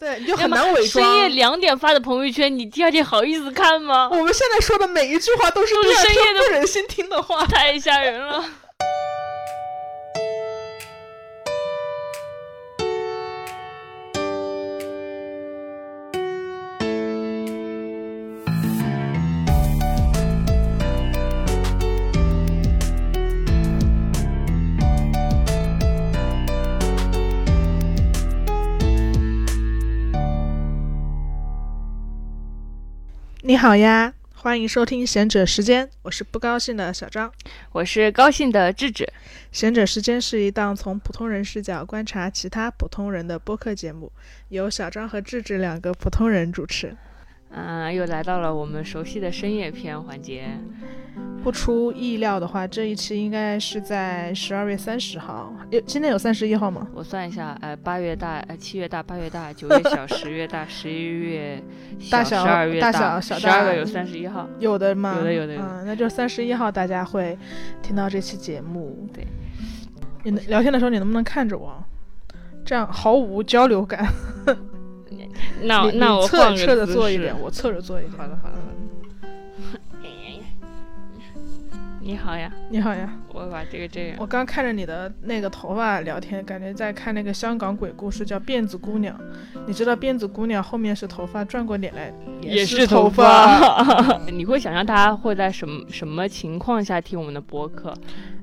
对，你就很难伪装。深夜两点发的朋友圈，你第二天好意思看吗？我们现在说的每一句话都是深夜的不忍心听的话，太吓人了。好呀，欢迎收听贤者时间，我是不高兴的小张，我是高兴的智智。贤者时间是一档从普通人视角观察其他普通人的播客节目，由小张和智智两个普通人主持。嗯，又来到了我们熟悉的深夜片环节。不出意料的话，这一期应该是在十二月三十号。有今天有三十一号吗？我算一下，呃，八月大，呃，七月大，八月大，九月小，十月大，十一月大小，十二月大小，小十二个有三十一号。有的吗？有的，有的。嗯，那就三十一号大家会听到这期节目。对。你聊天的时候，你能不能看着我？这样毫无交流感。那那我侧侧着坐一点，我侧着坐一点。好的，好的，好的。你好呀，你好呀，我把这个这样。我刚看着你的那个头发聊天，感觉在看那个香港鬼故事，叫辫子姑娘。你知道辫子姑娘后面是头发，转过脸来也是头发。你会想象大家会在什么什么情况下听我们的播客？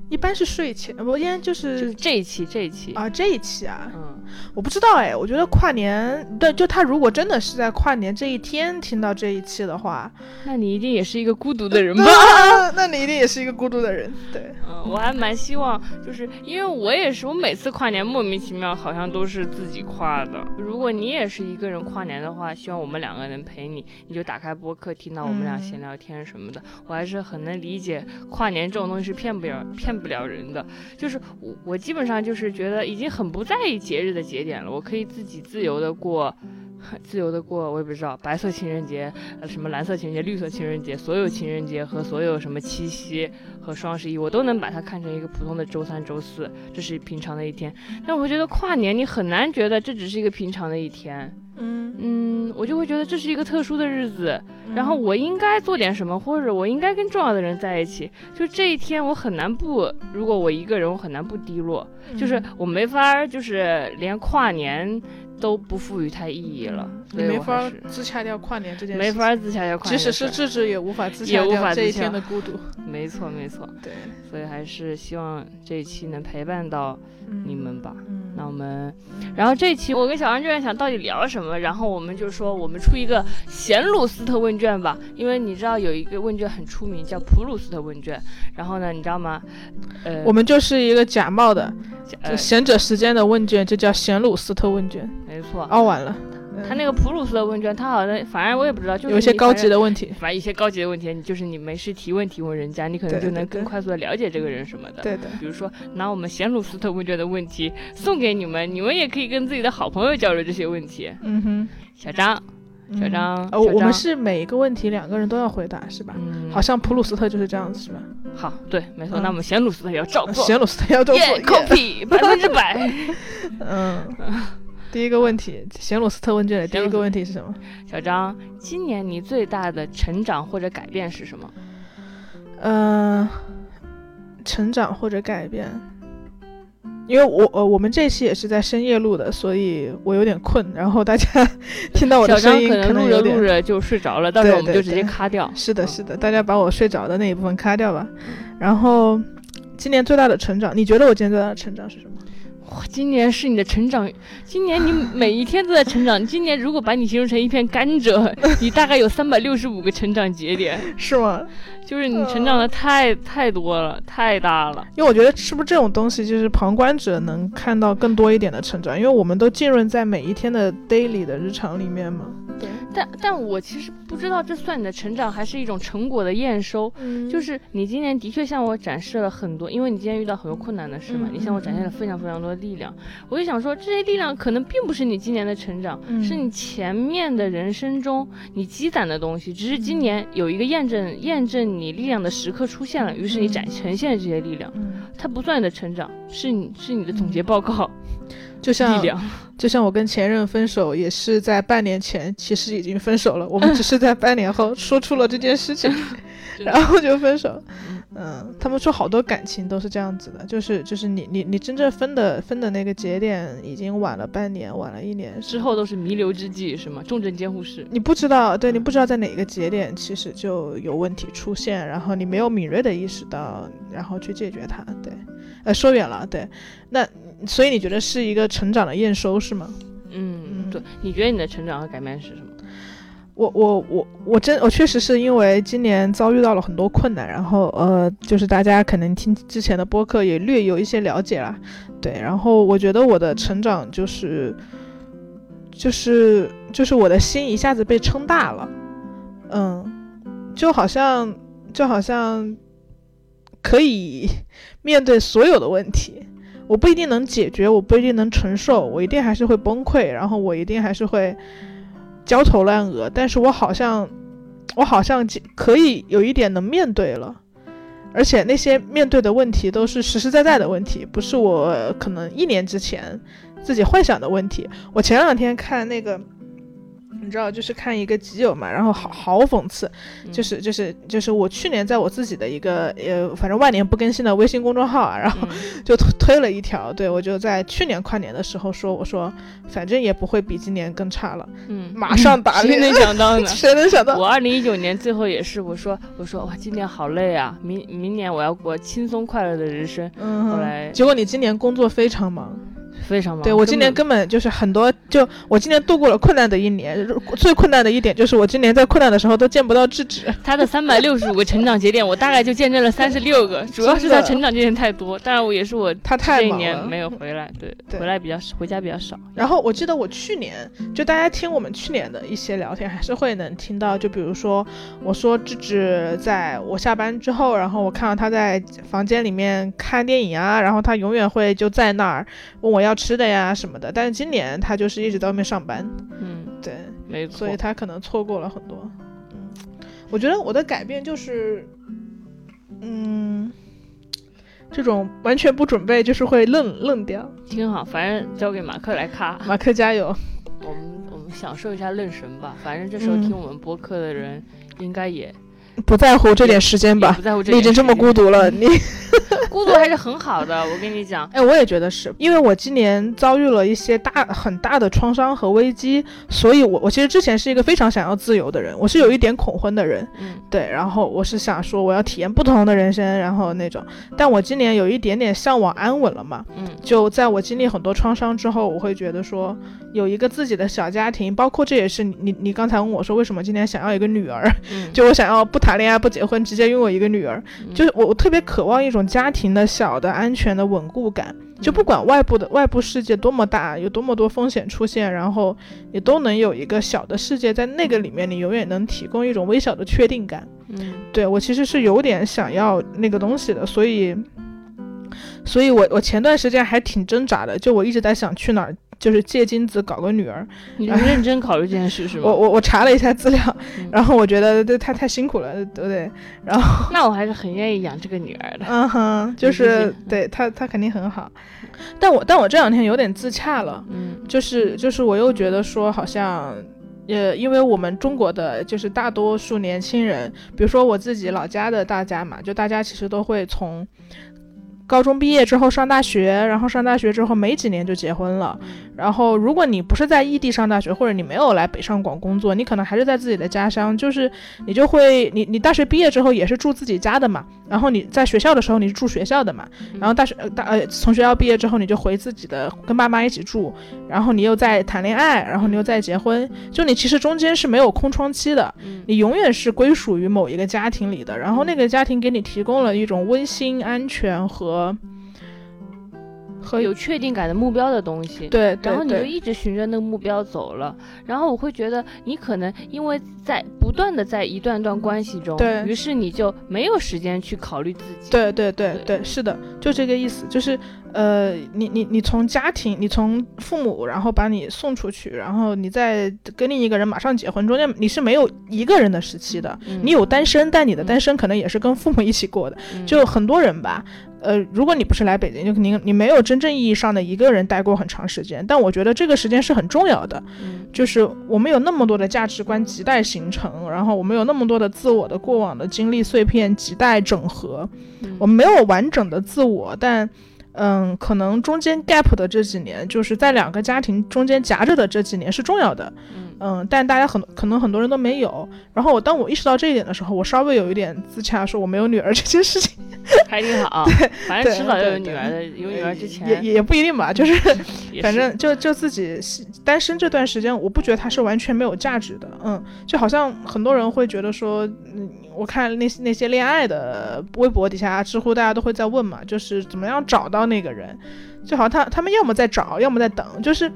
一般是睡前，不，应该就是这一期，这一期啊，这一期啊，嗯，我不知道哎，我觉得跨年，对，就他如果真的是在跨年这一天听到这一期的话，那你一定也是一个孤独 的人吧？那你一定也是一个孤独的人，对，嗯，我还蛮希望，就是因为我也是，我每次跨年莫名其妙好像都是自己跨的。如果你也是一个人跨年的话，希望我们两个人陪你，你就打开播客听到我们俩闲聊天什么的，我还是很能理解跨年这种东西是骗不了骗。不了人的，就是我，我基本上就是觉得已经很不在意节日的节点了，我可以自己自由的过，自由的过，我也不知道白色情人节，呃，什么蓝色情人节、绿色情人节，所有情人节和所有什么七夕和双十一，我都能把它看成一个普通的周三、周四，这是平常的一天。但我觉得跨年，你很难觉得这只是一个平常的一天。嗯嗯，我就会觉得这是一个特殊的日子，然后我应该做点什么，或者我应该跟重要的人在一起。就这一天，我很难不，如果我一个人，我很难不低落。就是我没法，就是连跨年都不赋予它意义了。你没法自洽掉跨年这件事，没法自洽掉跨年，即使是智智也无法自洽掉这一天的孤独。没错没错，对，所以还是希望这一期能陪伴到你们吧。那我们，然后这一期我跟小张就在想到底聊什么，然后我们就说我们出一个贤鲁斯特问卷吧，因为你知道有一个问卷很出名叫普鲁斯特问卷，然后呢，你知道吗？呃，我们就是一个假冒的贤者时间的问卷，就叫贤鲁斯特问卷，没错，哦完了。他那个普鲁斯的问卷，他好像反正我也不知道，就是有些高级的问题，反正一些高级的问题，你就是你没事提问提问人家，你可能就能更快速的了解这个人什么的。对的。比如说拿我们贤鲁斯特问卷的问题送给你们，你们也可以跟自己的好朋友交流这些问题。嗯哼。小张，小张，呃，我们是每一个问题两个人都要回答，是吧？嗯。好像普鲁斯特就是这样子，是吧？好，对，没错。那我们贤鲁斯特也要照做。贤鲁斯特要照做。copy 百分之百。嗯。第一个问题，贤鲁斯特问卷的第一个问题是什么？小张，今年你最大的成长或者改变是什么？嗯，成长或者改变，因为我呃我们这期也是在深夜录的，所以我有点困。然后大家 听到我的声音，可能录着录着就睡着了，到时候我们就直接咔掉。是的，是的，大家把我睡着的那一部分咔掉吧。然后，今年最大的成长，你觉得我今年最大的成长是什么？哇，今年是你的成长，今年你每一天都在成长。今年如果把你形容成一片甘蔗，你大概有三百六十五个成长节点，是吗？就是你成长的太太多了，太大了。因为我觉得是不是这种东西，就是旁观者能看到更多一点的成长，因为我们都浸润在每一天的 daily 的日常里面嘛。对。但但我其实不知道这算你的成长，还是一种成果的验收。嗯。就是你今年的确向我展示了很多，因为你今天遇到很多困难的事嘛，你向我展现了非常非常多的力量。我就想说，这些力量可能并不是你今年的成长，是你前面的人生中你积攒的东西，只是今年有一个验证验证。你力量的时刻出现了，于是你展呈现这些力量，它不算你的成长，是你是你的总结报告，就像力量。就像我跟前任分手，也是在半年前，其实已经分手了。我们只是在半年后说出了这件事情，然后就分手。嗯，他们说好多感情都是这样子的，就是就是你你你真正分的分的那个节点已经晚了半年，晚了一年，之后都是弥留之际，是吗？重症监护室，你不知道，对你不知道在哪个节点其实就有问题出现，然后你没有敏锐的意识到，然后去解决它。对，呃，说远了，对，那。所以你觉得是一个成长的验收是吗？嗯，对。你觉得你的成长和改变是什么？我我我我真我确实是因为今年遭遇到了很多困难，然后呃，就是大家可能听之前的播客也略有一些了解了，对。然后我觉得我的成长就是就是就是我的心一下子被撑大了，嗯，就好像就好像可以面对所有的问题。我不一定能解决，我不一定能承受，我一定还是会崩溃，然后我一定还是会焦头烂额。但是我好像，我好像可以有一点能面对了，而且那些面对的问题都是实实在在的问题，不是我可能一年之前自己幻想的问题。我前两天看那个。你知道，就是看一个基友嘛，然后好好讽刺，就是就是就是我去年在我自己的一个呃，反正万年不更新的微信公众号啊，然后就推了一条，对我就在去年跨年的时候说，我说反正也不会比今年更差了，嗯，马上打 脸，谁能想到呢？谁能想到？我二零一九年最后也是，我说我说哇，今年好累啊，明明年我要过轻松快乐的人生，嗯后来结果你今年工作非常忙。非常忙。对我今年根本就是很多，就我今年度过了困难的一年。最困难的一点就是我今年在困难的时候都见不到智智。他的三百六十五个成长节点，我大概就见证了三十六个，主要是他成长节点太多。当然我也是我他太这一年没有回来，对，回来比较回家比较少。然后我记得我去年就大家听我们去年的一些聊天，还是会能听到，就比如说我说智智在我下班之后，然后我看到他在房间里面看电影啊，然后他永远会就在那儿问我要。要吃的呀什么的，但是今年他就是一直在外面上班，嗯，对，没错，所以他可能错过了很多。嗯，我觉得我的改变就是，嗯，这种完全不准备就是会愣愣掉，挺好，反正交给马克来卡，马克加油，我们我们享受一下愣神吧，反正这时候听我们播客的人应该也。不在乎这点时间吧，不在乎这你已经这么孤独了，你。孤独还是很好的。我跟你讲，哎，我也觉得是因为我今年遭遇了一些大很大的创伤和危机，所以我我其实之前是一个非常想要自由的人，我是有一点恐婚的人，嗯，对，然后我是想说我要体验不同的人生，然后那种，但我今年有一点点向往安稳了嘛，嗯，就在我经历很多创伤之后，我会觉得说有一个自己的小家庭，包括这也是你你刚才问我说为什么今年想要一个女儿，就我想要不谈恋爱不结婚，直接拥有一个女儿，就是我我特别渴望一种家庭的小的安全的稳固感，就不管外部的外部世界多么大，有多么多风险出现，然后你都能有一个小的世界在那个里面，你永远能提供一种微小的确定感。嗯，对我其实是有点想要那个东西的，所以，所以我我前段时间还挺挣扎的，就我一直在想去哪儿。就是借精子搞个女儿，你认真考虑这件事是吗？我我我查了一下资料，然后我觉得这太太辛苦了，对不对？然后那我还是很愿意养这个女儿的。嗯哼，就是对她她肯定很好，但我但我这两天有点自洽了，嗯，就是就是我又觉得说好像，呃，因为我们中国的就是大多数年轻人，比如说我自己老家的大家嘛，就大家其实都会从。高中毕业之后上大学，然后上大学之后没几年就结婚了。然后如果你不是在异地上大学，或者你没有来北上广工作，你可能还是在自己的家乡，就是你就会你你大学毕业之后也是住自己家的嘛。然后你在学校的时候你是住学校的嘛。然后大学大呃从学校毕业之后你就回自己的跟爸妈一起住。然后你又在谈恋爱，然后你又在结婚，就你其实中间是没有空窗期的。你永远是归属于某一个家庭里的。然后那个家庭给你提供了一种温馨、安全和。和和有确定感的目标的东西，对，然后你就一直循着那个目标走了，然后我会觉得你可能因为在不断的在一段段关系中，对于是你就没有时间去考虑自己，对对对对，是的，就这个意思，就是呃，你你你从家庭，你从父母，然后把你送出去，然后你再跟另一个人马上结婚，中间你是没有一个人的时期的。你有单身，但你的单身可能也是跟父母一起过的。就很多人吧，呃，如果你不是来北京，就肯定你没有真正意义上的一个人待过很长时间。但我觉得这个时间是很重要的，就是我们有那么多的价值观亟待形成，然后我们有那么多的自我的过往的经历碎片亟待整合，我们没有完整的自我，但。嗯，可能中间 gap 的这几年，就是在两个家庭中间夹着的这几年是重要的。嗯，但大家很可能很多人都没有。然后我当我意识到这一点的时候，我稍微有一点自洽，说我没有女儿这件事情 还挺好。对，反正迟早要有女儿的，有女儿之前也也不一定吧，就是反正就就自己单身这段时间，我不觉得它是完全没有价值的。嗯，就好像很多人会觉得说，嗯，我看那些那些恋爱的微博底下、知乎，大家都会在问嘛，就是怎么样找到那个人，就好像他他们要么在找，要么在等，就是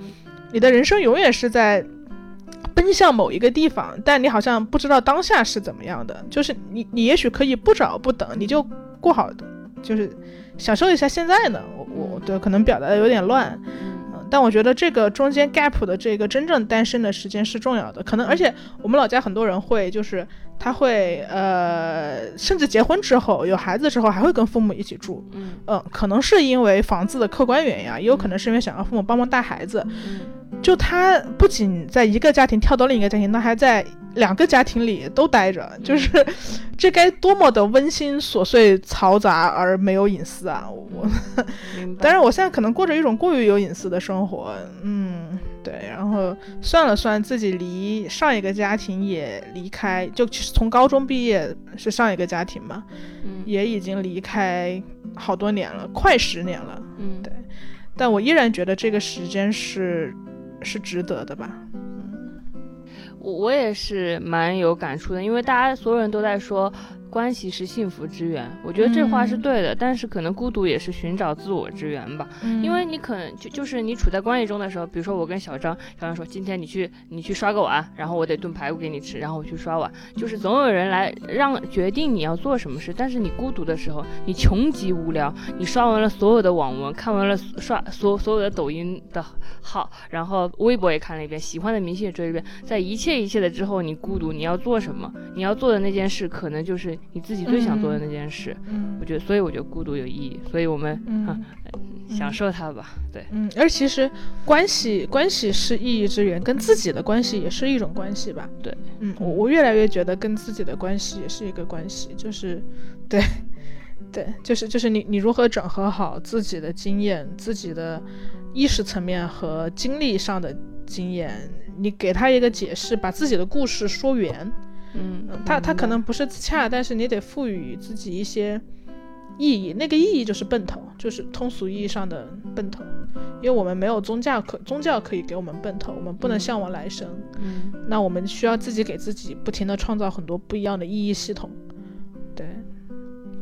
你的人生永远是在。奔向某一个地方，但你好像不知道当下是怎么样的。就是你，你也许可以不找不等，你就过好，就是享受一下现在呢。我我对可能表达的有点乱，嗯，但我觉得这个中间 gap 的这个真正单身的时间是重要的。可能而且我们老家很多人会就是他会呃，甚至结婚之后有孩子之后还会跟父母一起住，嗯嗯，可能是因为房子的客观原因啊，也有可能是因为想要父母帮忙带孩子。就他不仅在一个家庭跳到另一个家庭，那还在两个家庭里都待着，就是这该多么的温馨、琐碎、嘈杂而没有隐私啊！我，但是我现在可能过着一种过于有隐私的生活，嗯，对。然后算了算，自己离上一个家庭也离开，就从高中毕业是上一个家庭嘛，也已经离开好多年了，快十年了，嗯，对。但我依然觉得这个时间是。是值得的吧？我我也是蛮有感触的，因为大家所有人都在说。关系是幸福之源，我觉得这话是对的，但是可能孤独也是寻找自我之源吧。因为你可能就就是你处在关系中的时候，比如说我跟小张，小张说今天你去你去刷个碗，然后我得炖排骨给你吃，然后我去刷碗，就是总有人来让决定你要做什么事。但是你孤独的时候，你穷极无聊，你刷完了所有的网文，看完了刷所所有的抖音的号，然后微博也看了一遍，喜欢的明星也追一遍，在一切一切的之后，你孤独，你要做什么？你要做的那件事，可能就是。你自己最想做的那件事，嗯，我觉得，所以我觉得孤独有意义，所以我们啊，享受它吧，对，嗯，而其实关系，关系是意义之源，跟自己的关系也是一种关系吧，对，嗯，我我越来越觉得跟自己的关系也是一个关系，就是，对，对，就是就是你你如何整合好自己的经验，自己的意识层面和经历上的经验，你给他一个解释，把自己的故事说圆。嗯，他他可能不是自洽，但是你得赋予自己一些意义，那个意义就是奔头，就是通俗意义上的奔头，因为我们没有宗教可宗教可以给我们奔头，我们不能向往来生，嗯，那我们需要自己给自己不停的创造很多不一样的意义系统，对，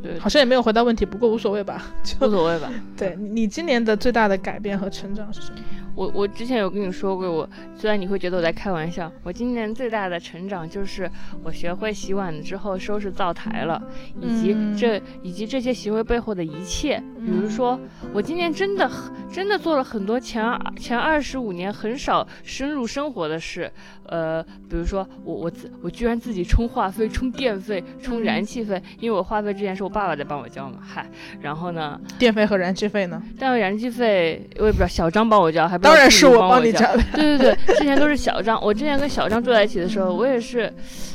对，好像也没有回答问题，不过无所谓吧，就无所谓吧，对你今年的最大的改变和成长是什么？我我之前有跟你说过，我虽然你会觉得我在开玩笑，我今年最大的成长就是我学会洗碗之后收拾灶台了，以及这以及这些行为背后的一切。比如说，我今年真的真的做了很多前前二十五年很少深入生活的事，呃，比如说我我自我居然自己充话费、充电费、充燃气费，因为我话费之前是我爸爸在帮我交嘛，嗨，然后呢，电费和燃气费呢？电费、燃气费我也不知道，小张帮我交，还当然是我帮你加的。对对对，之前都是小张，我之前跟小张住在一起的时候，我也是，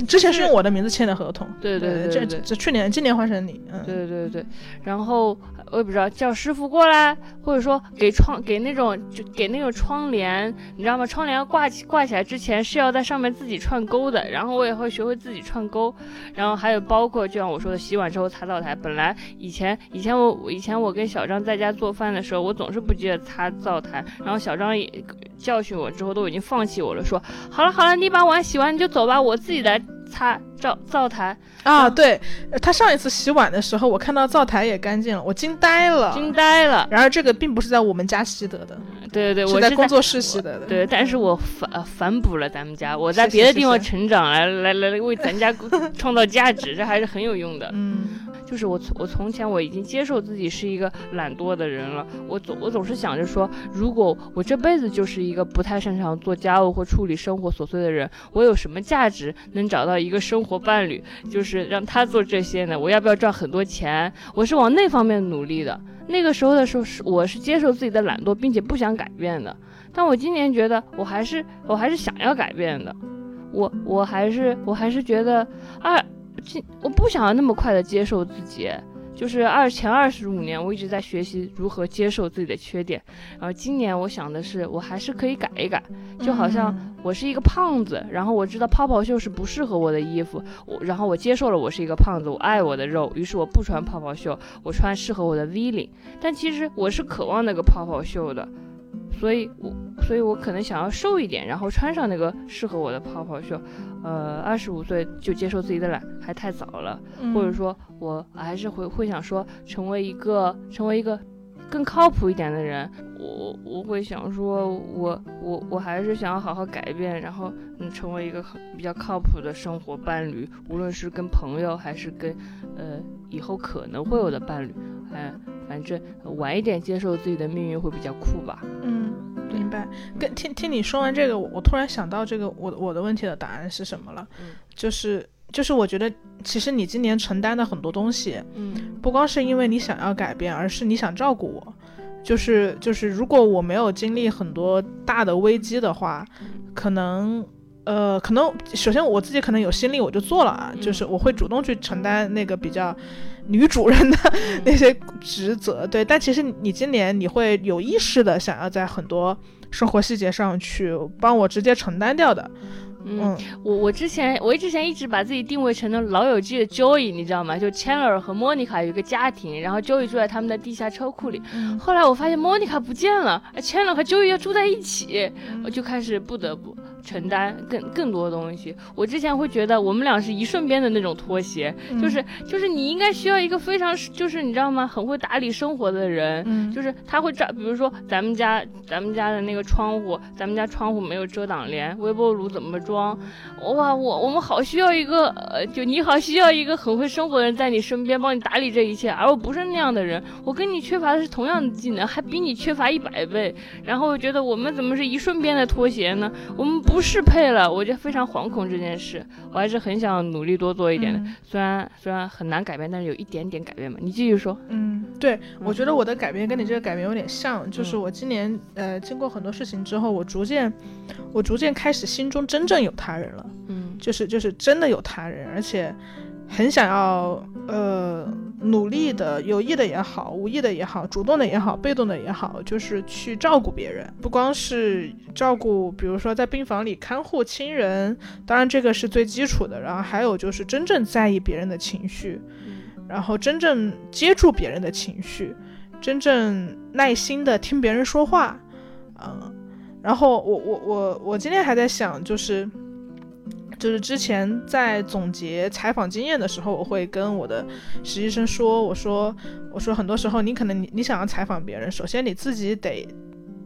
之前是用我的名字签的合同。对对对，这这去年今年换成你，嗯，对对对对，然后。我也不知道叫师傅过来，或者说给窗给那种就给那种窗帘，你知道吗？窗帘挂起挂起来之前是要在上面自己串钩的，然后我也会学会自己串钩。然后还有包括就像我说的，洗碗之后擦灶台。本来以前以前我以前我跟小张在家做饭的时候，我总是不记得擦灶台。然后小张也教训我之后都已经放弃我了，说好了好了，你把碗洗完你就走吧，我自己来。擦灶灶台啊，对他上一次洗碗的时候，我看到灶台也干净了，我惊呆了，惊呆了。然而这个并不是在我们家习得的，对对对，我在工作室习得的。对，但是我反反哺了咱们家，我在别的地方成长，来来来来为咱家 创造价值，这还是很有用的。嗯，就是我从我从前我已经接受自己是一个懒惰的人了，我总我总是想着说，如果我这辈子就是一个不太擅长做家务或处理生活琐碎的人，我有什么价值能找到一个生或伴侣，就是让他做这些呢？我要不要赚很多钱？我是往那方面努力的。那个时候的时候是我是接受自己的懒惰，并且不想改变的。但我今年觉得我还是我还是想要改变的。我我还是我还是觉得啊，我不想要那么快的接受自己。就是二前二十五年，我一直在学习如何接受自己的缺点。然后今年我想的是，我还是可以改一改。就好像我是一个胖子，然后我知道泡泡袖是不适合我的衣服，我然后我接受了我是一个胖子，我爱我的肉，于是我不穿泡泡袖，我穿适合我的 V 领。但其实我是渴望那个泡泡袖的。所以，我所以，我可能想要瘦一点，然后穿上那个适合我的泡泡袖。呃，二十五岁就接受自己的懒还太早了，或者说，我还是会会想说，成为一个成为一个更靠谱一点的人。我我会想说，我我我还是想要好好改变，然后嗯，成为一个比较靠谱的生活伴侣，无论是跟朋友还是跟呃以后可能会有的伴侣，哎。反正晚一点接受自己的命运会比较酷吧。嗯，明白。跟听听你说完这个，我我突然想到这个我我的问题的答案是什么了。嗯，就是就是我觉得其实你今年承担的很多东西，嗯，不光是因为你想要改变，而是你想照顾我。就是就是如果我没有经历很多大的危机的话，可能。呃，可能首先我自己可能有心力，我就做了啊，就是我会主动去承担那个比较女主人的那些职责，对。但其实你今年你会有意识的想要在很多生活细节上去帮我直接承担掉的。嗯，我我之前我之前一直把自己定位成了老友记的 Joey，你知道吗？就 Chandler 和 Monica 有一个家庭，然后 Joey 住在他们的地下车库里。后来我发现 Monica 不见了，Chandler 和 Joey 要住在一起，我就开始不得不。承担更更多东西。我之前会觉得我们俩是一瞬间的那种拖鞋，就是就是你应该需要一个非常就是你知道吗？很会打理生活的人，就是他会照，比如说咱们家咱们家的那个窗户，咱们家窗户没有遮挡帘，微波炉怎么装？哇，我我们好需要一个，呃，就你好需要一个很会生活的人在你身边帮你打理这一切，而我不是那样的人，我跟你缺乏的是同样的技能，还比你缺乏一百倍。然后我觉得我们怎么是一瞬间的拖鞋呢？我们不。不适配了，我就非常惶恐这件事，我还是很想努力多做一点的。虽然虽然很难改变，但是有一点点改变嘛。你继续说。嗯，对，我觉得我的改变跟你这个改变有点像，就是我今年呃经过很多事情之后，我逐渐我逐渐开始心中真正有他人了。嗯，就是就是真的有他人，而且。很想要，呃，努力的，有意的也好，无意的也好，主动的也好，被动的也好，就是去照顾别人，不光是照顾，比如说在病房里看护亲人，当然这个是最基础的，然后还有就是真正在意别人的情绪，然后真正接住别人的情绪，真正耐心的听别人说话，嗯，然后我我我我今天还在想，就是。就是之前在总结采访经验的时候，我会跟我的实习生说，我说，我说很多时候你可能你你想要采访别人，首先你自己得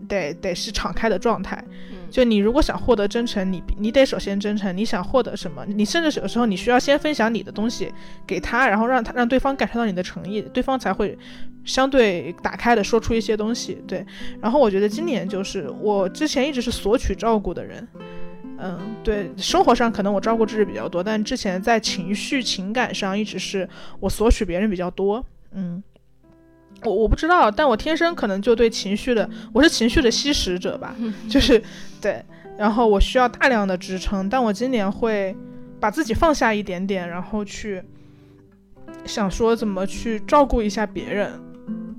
得得是敞开的状态。就你如果想获得真诚，你你得首先真诚。你想获得什么？你甚至有时候你需要先分享你的东西给他，然后让他让对方感受到你的诚意，对方才会相对打开的说出一些东西。对。然后我觉得今年就是我之前一直是索取照顾的人。嗯，对，生活上可能我照顾自己比较多，但之前在情绪情感上一直是我索取别人比较多。嗯，我我不知道，但我天生可能就对情绪的，我是情绪的吸食者吧，就是对，然后我需要大量的支撑，但我今年会把自己放下一点点，然后去想说怎么去照顾一下别人。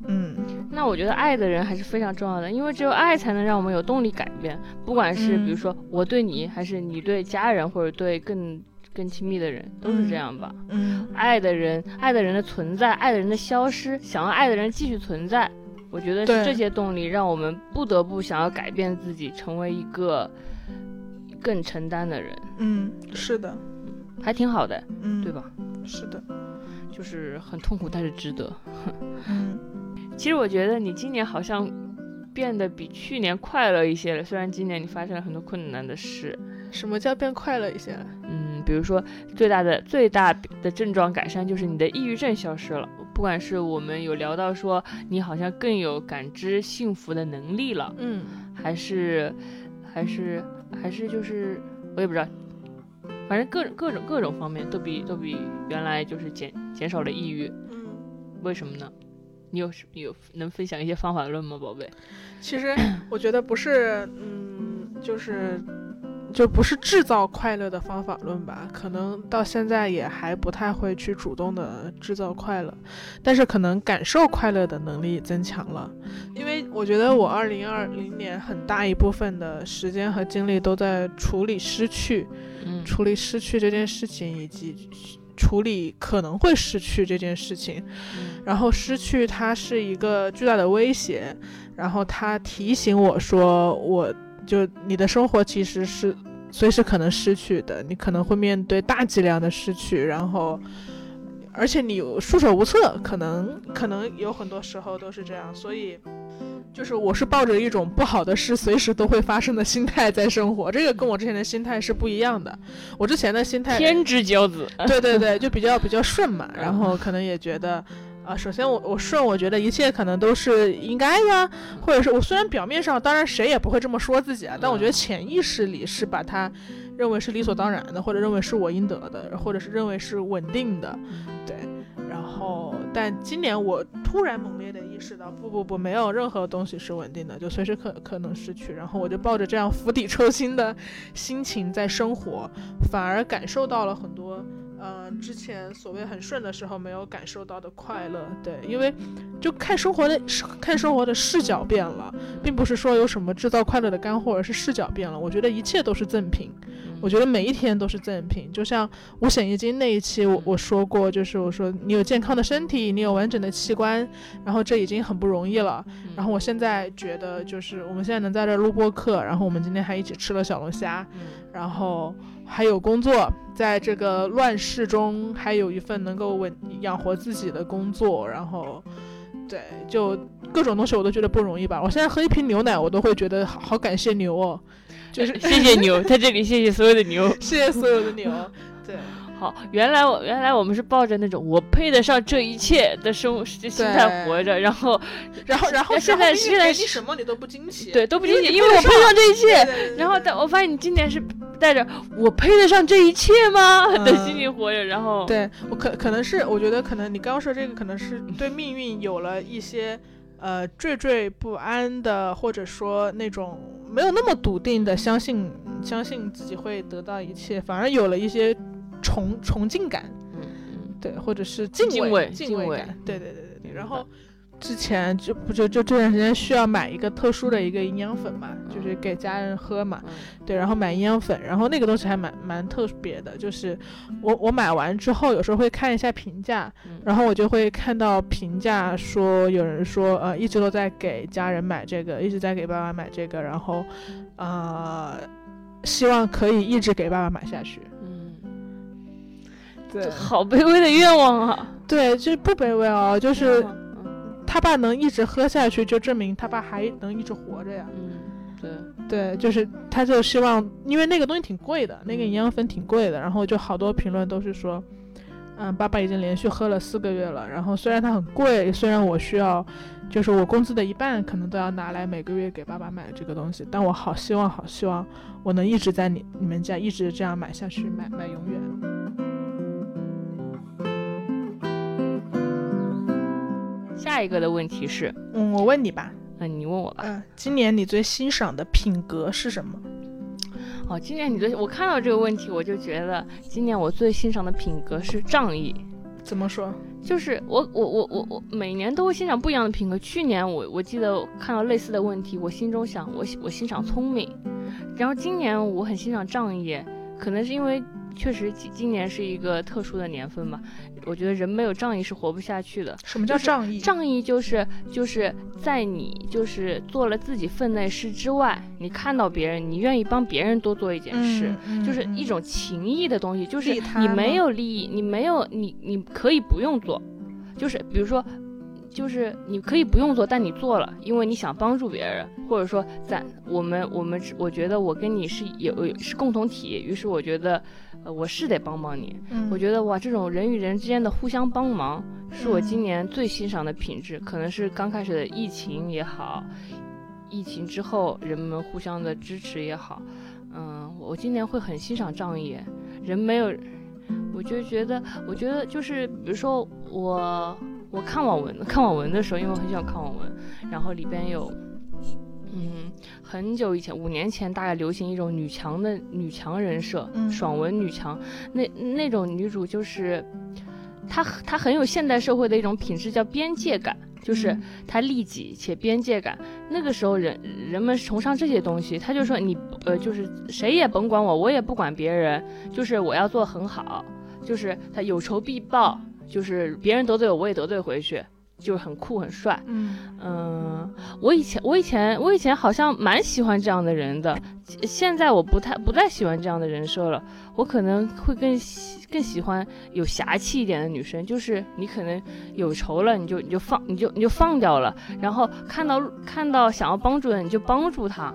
嗯。那我觉得爱的人还是非常重要的，因为只有爱才能让我们有动力改变。不管是比如说我对你，还是你对家人，或者对更更亲密的人，都是这样吧。嗯，爱的人，爱的人的存在，爱的人的消失，想要爱的人继续存在，我觉得是这些动力让我们不得不想要改变自己，成为一个更承担的人。嗯，是的，还挺好的，嗯，对吧？是的，就是很痛苦，但是值得。嗯。其实我觉得你今年好像变得比去年快乐一些了，虽然今年你发生了很多困难的事。什么叫变快乐一些了？嗯，比如说最大的最大的症状改善就是你的抑郁症消失了。不管是我们有聊到说你好像更有感知幸福的能力了，嗯，还是还是还是就是我也不知道，反正各种各种各种方面都比都比原来就是减减少了抑郁。嗯，为什么呢？你有有能分享一些方法论吗，宝贝？其实我觉得不是，嗯，就是就不是制造快乐的方法论吧。可能到现在也还不太会去主动的制造快乐，但是可能感受快乐的能力增强了。因为我觉得我二零二零年很大一部分的时间和精力都在处理失去，嗯处理失去这件事情以及。处理可能会失去这件事情，嗯然后失去它是一个巨大的威胁，然后他提醒我说，我就你的生活其实是随时可能失去的，你可能会面对大剂量的失去，然后而且你束手无策，可能可能有很多时候都是这样，所以。就是我是抱着一种不好的事随时都会发生的心态在生活，这个跟我之前的心态是不一样的。我之前的心态天之骄子，对对对，就比较比较顺嘛，然后可能也觉得，啊、首先我我顺，我觉得一切可能都是应该的，或者是我虽然表面上，当然谁也不会这么说自己啊，但我觉得潜意识里是把它认为是理所当然的，或者认为是我应得的，或者是认为是稳定的，对。然后，但今年我突然猛烈的意是的，不不不，没有任何东西是稳定的，就随时可可能失去。然后我就抱着这样釜底抽薪的心情在生活，反而感受到了很多，呃，之前所谓很顺的时候没有感受到的快乐。对，因为就看生活的看生活的视角变了，并不是说有什么制造快乐的干货，而是视角变了。我觉得一切都是赠品。我觉得每一天都是赠品，就像五险一金那一期我我说过，就是我说你有健康的身体，你有完整的器官，然后这已经很不容易了。然后我现在觉得，就是我们现在能在这儿录播课，然后我们今天还一起吃了小龙虾，然后还有工作，在这个乱世中还有一份能够稳养活自己的工作，然后对，就各种东西我都觉得不容易吧。我现在喝一瓶牛奶，我都会觉得好好感谢牛哦。就是 谢谢牛，在这里谢谢所有的牛，谢谢所有的牛。对，好，原来我原来我们是抱着那种我配得上这一切的生活心态活着，然后然后然后现在现在你什么你都不惊喜，对，都不惊喜，因因为我配得上这一切。对对对然后但我发现你今年是带着我配得上这一切吗 嗯的心情活着，然后对我可可能是我觉得可能你刚刚说这个可能是对命运有了一些。呃，惴惴不安的，或者说那种没有那么笃定的相信，相信自己会得到一切，反而有了一些崇崇敬感，嗯嗯。对，或者是敬敬畏敬敬畏感，对对对对对。然后之前就不就就这段时间需要买一个特殊的一个营养粉嘛，就是给家人喝嘛，嗯。对，然后买营养粉，然后那个东西还蛮蛮特别的，就是我我买完之后，有时候会看一下评价，嗯。然后我就会看到评价说有人说呃一直都在给家人买这个，一直在给爸爸买这个，然后呃希望可以一直给爸爸买下去。嗯，对。好卑微的愿望啊，对，就是不卑微哦，就是嗯。他爸能一直喝下去，就证明他爸还能一直活着呀。嗯，对，对，就是他就希望，因为那个东西挺贵的，那个营养粉挺贵的，然后就好多评论都是说，嗯，爸爸已经连续喝了四个月了，然后虽然它很贵，虽然我需要，就是我工资的一半可能都要拿来每个月给爸爸买这个东西，但我好希望，好希望我能一直在你你们家一直这样买下去，买买永远。下一个的问题是，嗯，我问你吧，嗯，你问我吧。嗯，今年你最欣赏的品格是什么？哦，今年你最我看到这个问题，我就觉得今年我最欣赏的品格是仗义。怎么说？就是我我我我我每年都会欣赏不一样的品格。去年我我记得看到类似的问题，我心中想我我欣赏聪明，然后今年我很欣赏仗义，可能是因为确实今今年是一个特殊的年份吧。我觉得人没有仗义是活不下去的。什么叫就是仗义？仗义就是就是在你就是做了自己分内事之外，你看到别人，你愿意帮别人多做一件事，嗯就是一种情谊的东西，就是你没有利益，你没有你你可以不用做，就是比如说。就是你可以不用做，但你做了，因为你想帮助别人，或者说在我们我们我觉得我跟你是有是共同体，于是我觉得呃我是得帮帮你。嗯我觉得哇，这种人与人之间的互相帮忙，是我今年最欣赏的品质。可能是刚开始的疫情也好，疫情之后人们互相的支持也好，嗯，我今年会很欣赏仗义。人没有，我就觉得，我觉得就是，比如说我我看网文看网文的时候，因为我很喜欢看网文，然后里边有。嗯，很久以前，五年前大概流行一种女强的女强人设，嗯。爽文女强，那那种女主就是，她她很有现代社会的一种品质，叫边界感，就是嗯。她利己且边界感。那个时候人人们崇尚这些东西，她就说你呃就是谁也甭管我，我也不管别人，就是我要做很好，就是他有仇必报，就是别人得罪我，我也得罪回去，就是很酷很帅。嗯嗯，我以前我以前我以前好像蛮喜欢这样的人的，现在我不太不再喜欢这样的人设了。我可能会更喜更喜欢有侠气一点的女生，就是你可能有仇了，你就你就放你就你就放掉了，然后看到看到想要帮助的人你就帮助他。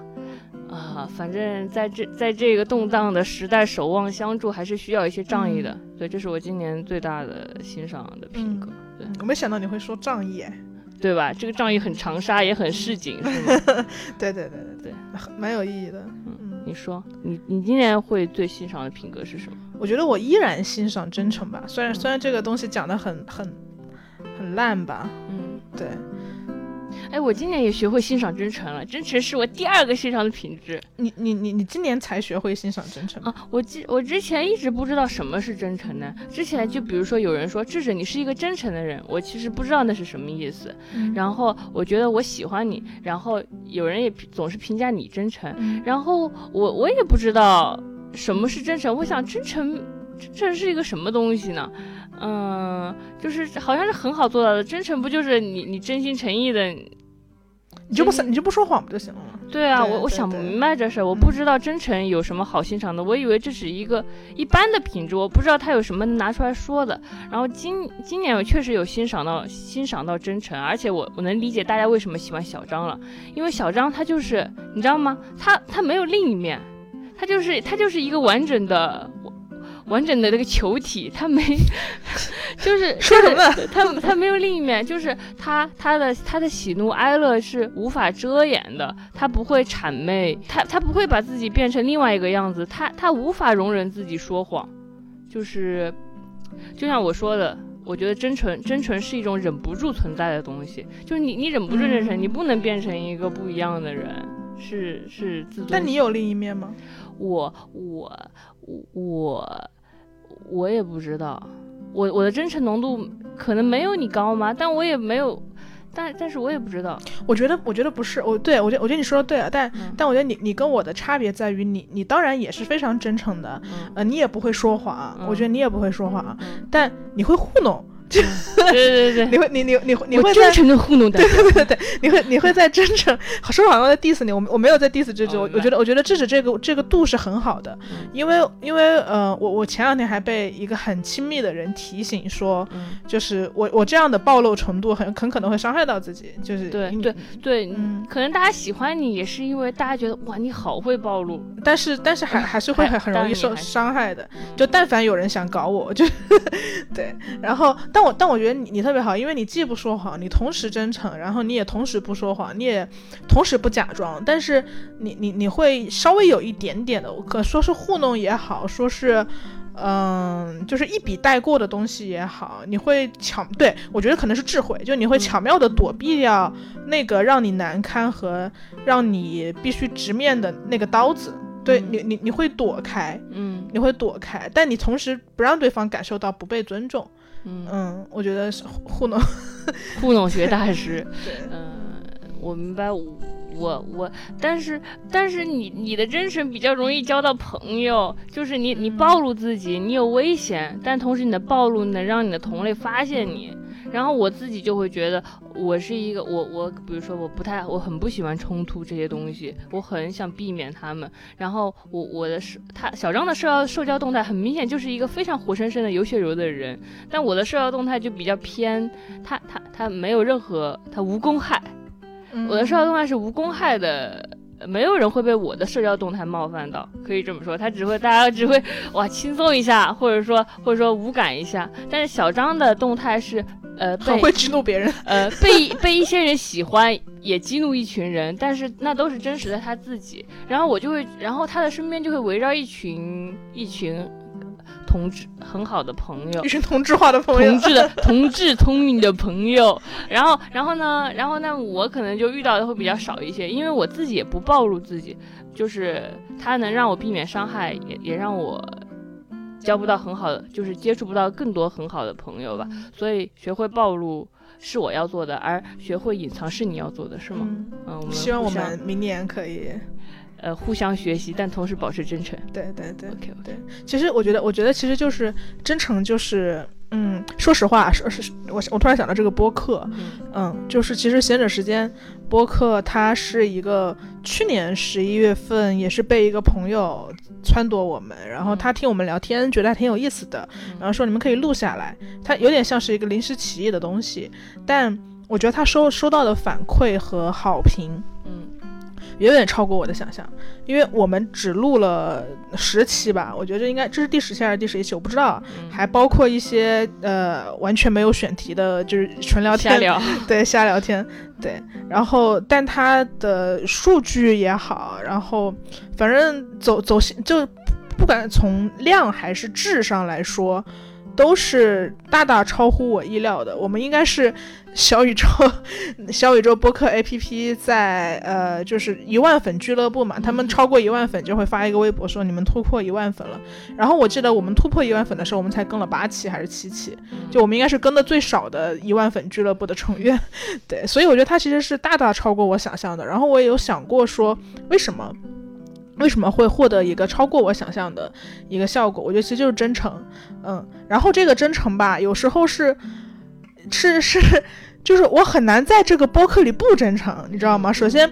啊，反正在这在这个动荡的时代，守望相助还是需要一些仗义的。对，这是我今年最大的欣赏的品格。对我没想到你会说仗义，哎对吧？这个仗义很长沙，也很市井，是吗？对对对对对，蛮有意义的。嗯嗯，你说，你你今年会最欣赏的品格是什么？我觉得我依然欣赏真诚吧，虽然嗯虽然这个东西讲的很很很烂吧，嗯，对，哎，我今年也学会欣赏真诚了，真诚是我第二个欣赏的品质你你你你今年才学会欣赏真诚？啊！我之我之前一直不知道什么是真诚呢。之前就比如说有人说智者你是一个真诚的人，我其实不知道那是什么意思。嗯然后我觉得我喜欢你，然后有人也总是评价你真诚，嗯然后我我也不知道什么是真诚，我想真诚真诚是一个什么东西呢？嗯，就是好像是很好做到的，真诚不就是你你真心诚意的？你就不你就不说谎不就行了吗？对啊，我我想不明白这事儿，我不知道真诚有什么好欣赏的，我以为这是一个一般的品质，我不知道他有什么拿出来说的。然后今今年我确实有欣赏到欣赏到真诚，而且我我能理解大家为什么喜欢小张了，因为小张他就是你知道吗？他他没有另一面，他就是他就是一个完整的。完整的这个球体，他没，就是说什么呢？他他没有另一面，就是他他的他的喜怒哀乐是无法遮掩的，他不会谄媚，他他不会把自己变成另外一个样子，他他无法容忍自己说谎，就是就像我说的。我觉得真诚，真诚是一种忍不住存在的东西，就是你，你忍不住真诚，嗯你不能变成一个不一样的人，是是自尊。但你有另一面吗？我我我我也不知道，我我的真诚浓度可能没有你高吗？但我也没有，但但是我也不知道。我觉得我觉得不是，我对我觉得我觉得你说的对啊，但嗯但我觉得你你跟我的差别在于你你当然也是非常真诚的，嗯呃，你也不会说谎，嗯我觉得你也不会说谎，嗯，但你会糊弄，对对对对，你会你你你会你会在真诚的糊弄大家。对对对，你会你会在真诚，说好像在 diss 你，我我没有在 diss 智智，哦明白我我觉得我觉得智智这个这个度是很好的，嗯。因为因为呃，我我前两天还被一个很亲密的人提醒说，嗯，就是我我这样的暴露程度很很可能会伤害到自己，就是对对对，嗯可能大家喜欢你也是因为大家觉得哇你好会暴露，但是但是还还是会很很容易受伤害的，就但凡有人想搞我，就 对，然后但我但我觉得你你特别好，因为你既不说谎，你同时真诚，然后你也同时不说谎，你也同时不假装，但是你你你会稍微有一点点的，可说是糊弄也好，说是。嗯，就是一笔带过的东西也好，你会巧对我觉得可能是智慧，就你会嗯巧妙的躲避掉那个让你难堪和让你必须直面的那个刀子。对嗯你，你你会躲开，嗯你会躲开，但你同时不让对方感受到不被尊重。嗯，嗯，我觉得是糊糊弄。糊弄学大师。对，嗯，我明白，我我我，但是但是你你的真诚比较容易交到朋友，就是你你暴露自己，你有危险，但同时你的暴露能让你的同类发现你，然后我自己就会觉得我是一个我我比如说我不太我很不喜欢冲突这些东西，我很想避免他们。然后我我的社他小张的社交社交动态很明显就是一个非常活生生的有血有肉的人，但我的社交动态就比较偏他他他没有任何他无公害，我的社交动态是无公害的。没有人会被我的社交动态冒犯到，可以这么说，他只会大家只会哇轻松一下，或者说或者说无感一下。但是小张的动态是，呃，很会激怒别人，呃，被被一些人喜欢，也激怒一群人，但是那都是真实的他自己。然后我就会，然后他的身边就会围绕一群一群。同志很好的朋友，一群同质化的朋友，同志的 同志聪明的朋友。然后，然后呢？然后呢？我可能就遇到的会比较少一些，因为我自己也不暴露自己，就是他能让我避免伤害，也也让我交不到很好的，就是接触不到更多很好的朋友吧。所以学会暴露是我要做的，而学会隐藏是你要做的，是吗？嗯，我们希望我们明年可以。呃，互相学习，但同时保持真诚。对对对，OK OK。其实我觉得，我觉得其实就是真诚，就是嗯，说实话，说是我我突然想到这个播客，嗯，就是其实闲者时间播客，它是一个去年十一月份也是被一个朋友撺掇我们，然后他听我们聊天，觉得还挺有意思的，然后说你们可以录下来，它有点像是一个临时起意的东西，但我觉得他收收到的反馈和好评，嗯。远远超过我的想象，因为我们只录了十期吧，我觉得这应该这是第十期还是第十一期，我不知道，还包括一些呃完全没有选题的，就是纯聊天，对，瞎聊天，对，然后但它的数据也好，然后反正走走就不管从量还是质上来说。都是大大超乎我意料的。我们应该是小宇宙，小宇宙播客 APP 在呃，就是一万粉俱乐部嘛。他们超过一万粉就会发一个微博说你们突破一万粉了。然后我记得我们突破一万粉的时候，我们才更了八期还是七期，就我们应该是更的最少的一万粉俱乐部的成员。对，所以我觉得它其实是大大超过我想象的。然后我也有想过说为什么。为什么会获得一个超过我想象的一个效果？我觉得其实就是真诚，嗯，然后这个真诚吧，有时候是，是是，就是我很难在这个播客里不真诚，你知道吗？首先。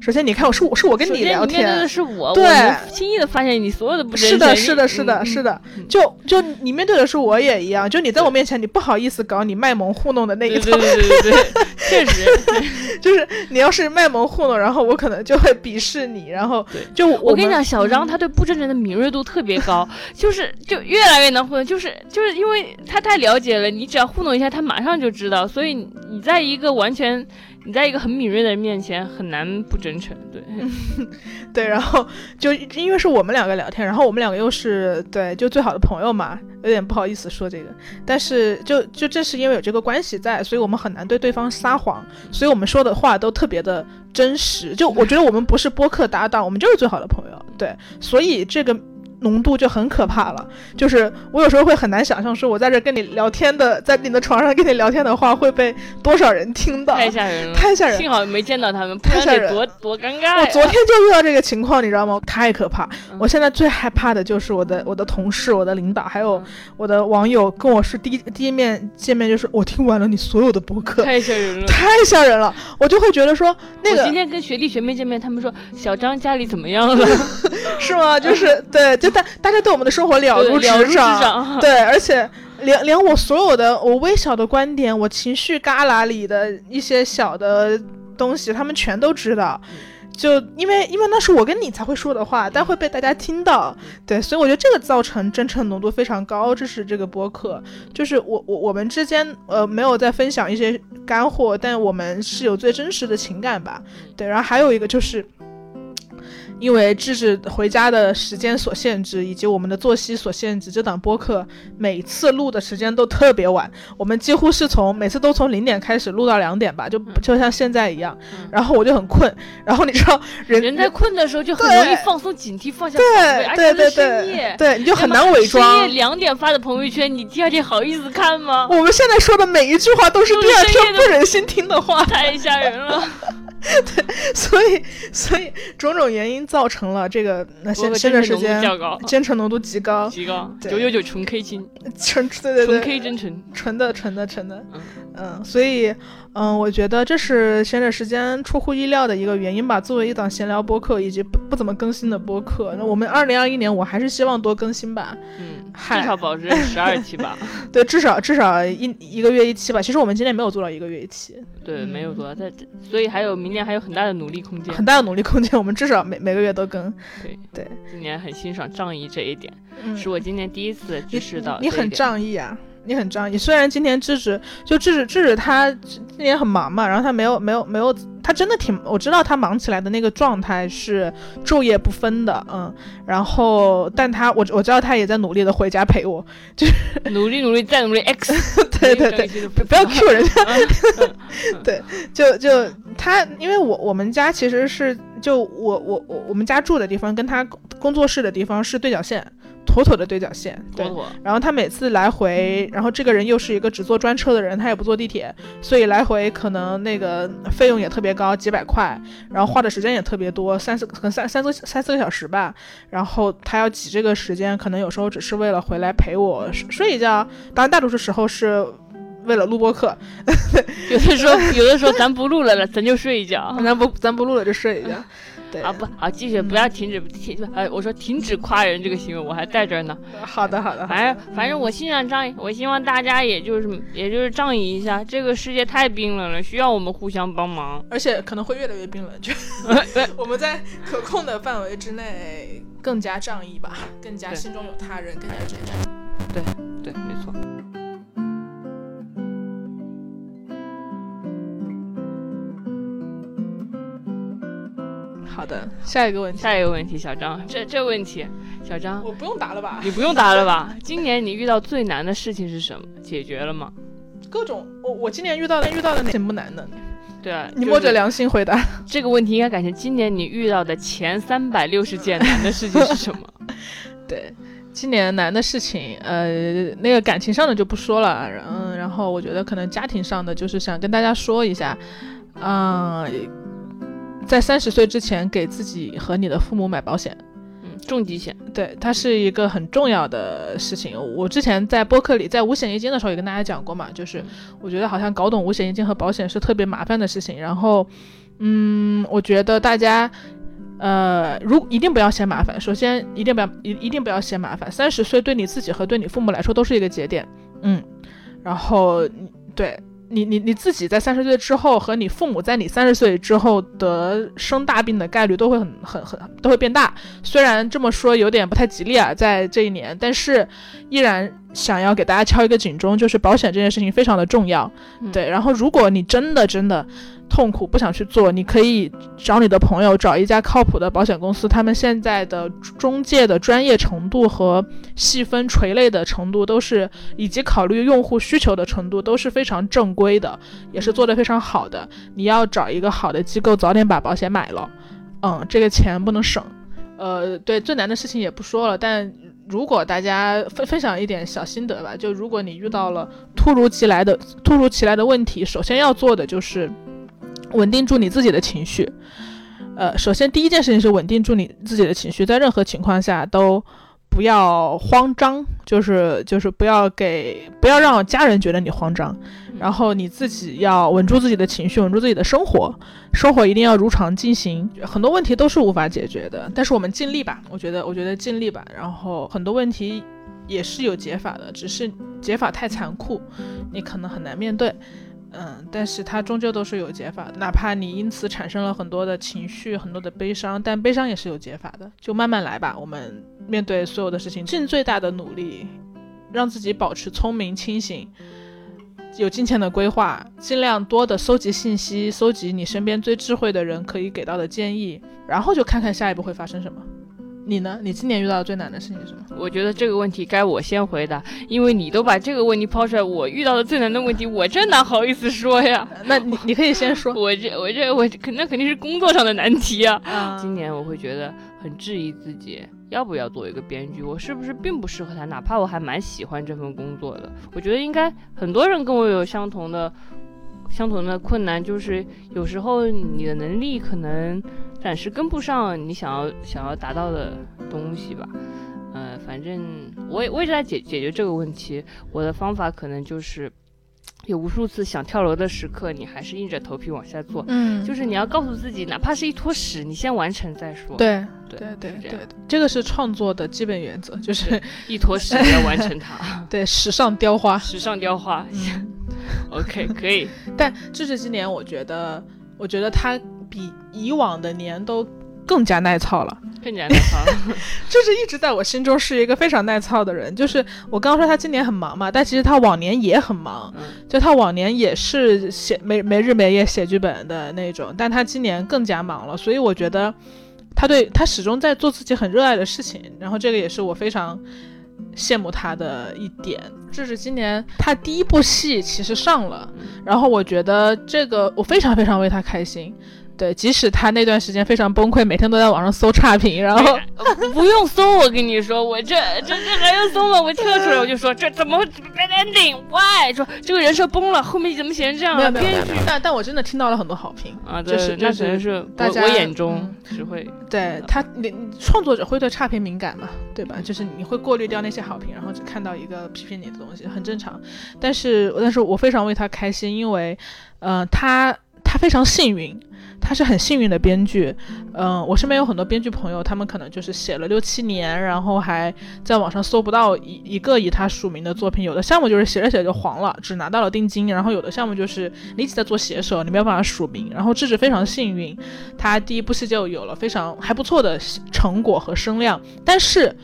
首先，你看我是我是我跟你聊天，面对的是我，对，轻易的发现你所有的不真是的，是的，是的，是的，就就你面对的是我也一样，就你在我面前，你不好意思搞你卖萌糊弄的那一套，对对对，确实，就是你要是卖萌糊弄，然后我可能就会鄙视你，然后就我跟你讲，小张他对不真诚的敏锐度特别高，就是就越来越能糊弄，就是就是因为他太了解了，你只要糊弄一下，他马上就知道，所以你在一个完全。你在一个很敏锐的人面前很难不真诚，对，对，然后就因为是我们两个聊天，然后我们两个又是对就最好的朋友嘛，有点不好意思说这个，但是就就正是因为有这个关系在，所以我们很难对对方撒谎，所以我们说的话都特别的真实。就我觉得我们不是播客搭档，我们就是最好的朋友，对，所以这个。浓度就很可怕了，就是我有时候会很难想象，说我在这跟你聊天的，在你的床上跟你聊天的话会被多少人听到，太吓人了，太吓人。幸好没见到他们，太吓人，多多尴尬。我昨天就遇到这个情况，你知道吗？太可怕。我现在最害怕的就是我的我的同事、我的领导，还有我的网友跟我是第一第一面见面，就是我听完了你所有的博客，太吓人了，太吓人了。我就会觉得说，那个今天跟学弟学妹见面，他们说小张家里怎么样了？是吗？就是对，就大大家对我们的。生活了如指掌，对，而且连连我所有的我微小的观点，我情绪旮旯里的一些小的东西，他们全都知道。就因为因为那是我跟你才会说的话，但会被大家听到，对，所以我觉得这个造成真诚浓度非常高。这是这个播客，就是我我我们之间呃没有在分享一些干货，但我们是有最真实的情感吧，对。然后还有一个就是。因为智智回家的时间所限制，以及我们的作息所限制，这档播客每次录的时间都特别晚。我们几乎是从每次都从零点开始录到两点吧，就就像现在一样。然后我就很困，然后你知道，人人在困的时候就很容易放松警惕，放下防备，对对对，对你就很难伪装。深夜两点发的朋友圈，你第二天好意思看吗？我们现在说的每一句话都是第二天不忍心听的话，太吓人了。对，所以所以种种原因造成了这个那现现在时间真诚浓度极高，极高九九九纯 K 金，纯对对对纯 K 真诚，纯的纯的纯的，嗯，所以，嗯，我觉得这是闲着时间出乎意料的一个原因吧。作为一档闲聊播客以及不不怎么更新的播客，那我们二零二一年我还是希望多更新吧。嗯，至少保持十二期吧。对，至少至少一一个月一期吧。其实我们今年没有做到一个月一期。对，没有做到，在所以还有明年还有很大的努力空间。很大的努力空间，我们至少每每个月都更。对对，今年很欣赏仗义这一点，是我今年第一次意识到。你很仗义啊。你很仗义，虽然今天智智就智智智智他今年很忙嘛，然后他没有没有没有，他真的挺我知道他忙起来的那个状态是昼夜不分的，嗯，然后但他我我知道他也在努力的回家陪我，就 是努力努力再努力 X，对 对对，不要 Q 人家，对，就就他因为我我们家其实是就我我我我们家住的地方跟他工作室的地方是对角线。妥妥的对角线，对。然后他每次来回，然后这个人又是一个只坐专车的人，他也不坐地铁，所以来回可能那个费用也特别高，几百块。然后花的时间也特别多，三四可能三三四三四个小时吧。然后他要挤这个时间，可能有时候只是为了回来陪我睡一觉。当然大多数时候是为了录播课。有的时候有的时候咱不录了了，咱就睡一觉。咱不咱不录了就睡一觉。对啊不好，继续不要停止停，呃，我说停止夸人这个行为，我还在这儿呢。好的好的，反正反正我欣赏仗义，我希望大家也就是也就是仗义一下，这个世界太冰冷了，需要我们互相帮忙，而且可能会越来越冰冷，就 我们在可控的范围之内更加仗义吧，更加心中有他人，更加真诚。对对，没错。好的，下一个问题，下一个问题，小张，这这问题，小张，我不用答了吧？你不用答了吧？今年你遇到最难的事情是什么？解决了吗？各种，我我今年遇到的遇到的哪些不难的，对啊，你摸着良心回答这个问题，应该改成今年你遇到的前三百六十件难的事情是什么？对，今年难的事情，呃，那个感情上的就不说了，嗯，然后我觉得可能家庭上的，就是想跟大家说一下，嗯。在三十岁之前，给自己和你的父母买保险，嗯，重疾险，对，它是一个很重要的事情。我之前在播客里，在五险一金的时候也跟大家讲过嘛，就是我觉得好像搞懂五险一金和保险是特别麻烦的事情。然后，嗯，我觉得大家，呃，如一定不要嫌麻烦，首先一定不要一一定不要嫌麻烦。三十岁对你自己和对你父母来说都是一个节点，嗯，然后对。你你你自己在三十岁之后和你父母在你三十岁之后得生大病的概率都会很很很都会变大，虽然这么说有点不太吉利啊，在这一年，但是依然想要给大家敲一个警钟，就是保险这件事情非常的重要，对。然后如果你真的真的。痛苦不想去做，你可以找你的朋友，找一家靠谱的保险公司，他们现在的中介的专业程度和细分垂类的程度都是，以及考虑用户需求的程度都是非常正规的，也是做得非常好的。你要找一个好的机构，早点把保险买了，嗯，这个钱不能省。呃，对，最难的事情也不说了，但如果大家分分享一点小心得吧，就如果你遇到了突如其来的突如其来的问题，首先要做的就是。稳定住你自己的情绪，呃，首先第一件事情是稳定住你自己的情绪，在任何情况下都不要慌张，就是就是不要给不要让家人觉得你慌张，然后你自己要稳住自己的情绪，稳住自己的生活，生活一定要如常进行。很多问题都是无法解决的，但是我们尽力吧，我觉得我觉得尽力吧，然后很多问题也是有解法的，只是解法太残酷，你可能很难面对。嗯，但是它终究都是有解法，哪怕你因此产生了很多的情绪、很多的悲伤，但悲伤也是有解法的，就慢慢来吧。我们面对所有的事情，尽最大的努力，让自己保持聪明、清醒，有金钱的规划，尽量多的搜集信息，搜集你身边最智慧的人可以给到的建议，然后就看看下一步会发生什么。你呢？你今年遇到的最难的事情是什么？我觉得这个问题该我先回答，因为你都把这个问题抛出来，我遇到的最难的问题，我真哪好意思说呀？那你你可以先说。我这我这我肯那肯定是工作上的难题啊。今年我会觉得很质疑自己要不要做一个编剧，我是不是并不适合他？哪怕我还蛮喜欢这份工作的，我觉得应该很多人跟我有相同的。相同的困难就是，有时候你的能力可能暂时跟不上你想要想要达到的东西吧。嗯，反正我也我也在解解决这个问题。我的方法可能就是有无数次想跳楼的时刻，你还是硬着头皮往下做。嗯，就是你要告诉自己，哪怕是一坨屎，你先完成再说。对对对对这个是创作的基本原则，就是一坨屎也要完成它，对史上雕花。史上雕花。OK，可以。但这是今年我觉得，我觉得他比以往的年都更加耐操了。更加耐操。就是一直在我心中是一个非常耐操的人。就是我刚刚说他今年很忙嘛，但其实他往年也很忙，嗯就他往年也是写没没日没夜写剧本的那种，但他今年更加忙了，所以我觉得他对他始终在做自己很热爱的事情，然后这个也是我非常羡慕他的一点。这是今年他第一部戏其实上了，然后我觉得这个我非常非常为他开心。对，即使他那段时间非常崩溃，每天都在网上搜差评，然后呃不用搜，我跟你说，我这这这还用搜吗？我跳出来我就说这怎么 bad ending？Why？说这个人设崩了，后面怎么写成这样了？编剧，有但但我真的听到了很多好评啊，对，就是那就是可能是大家我我眼中嗯只会对他，创作者会对差评敏感嘛，对吧？就是你会过滤掉那些好评，然后只看到一个批评你的东西，很正常。但是，但是我非常为他开心，因为，呃，他他非常幸运，他是很幸运的编剧。嗯、我身边有很多编剧朋友，他们可能就是写了六七年，然后还在网上搜不到一一个以他署名的作品。有的项目就是写着写着就黄了，只拿到了定金，然后有的项目就是你一直在做写手，你没有办法署名。然后智智非常幸运，他第一部戏就有了非常还不错的成果和声量，但是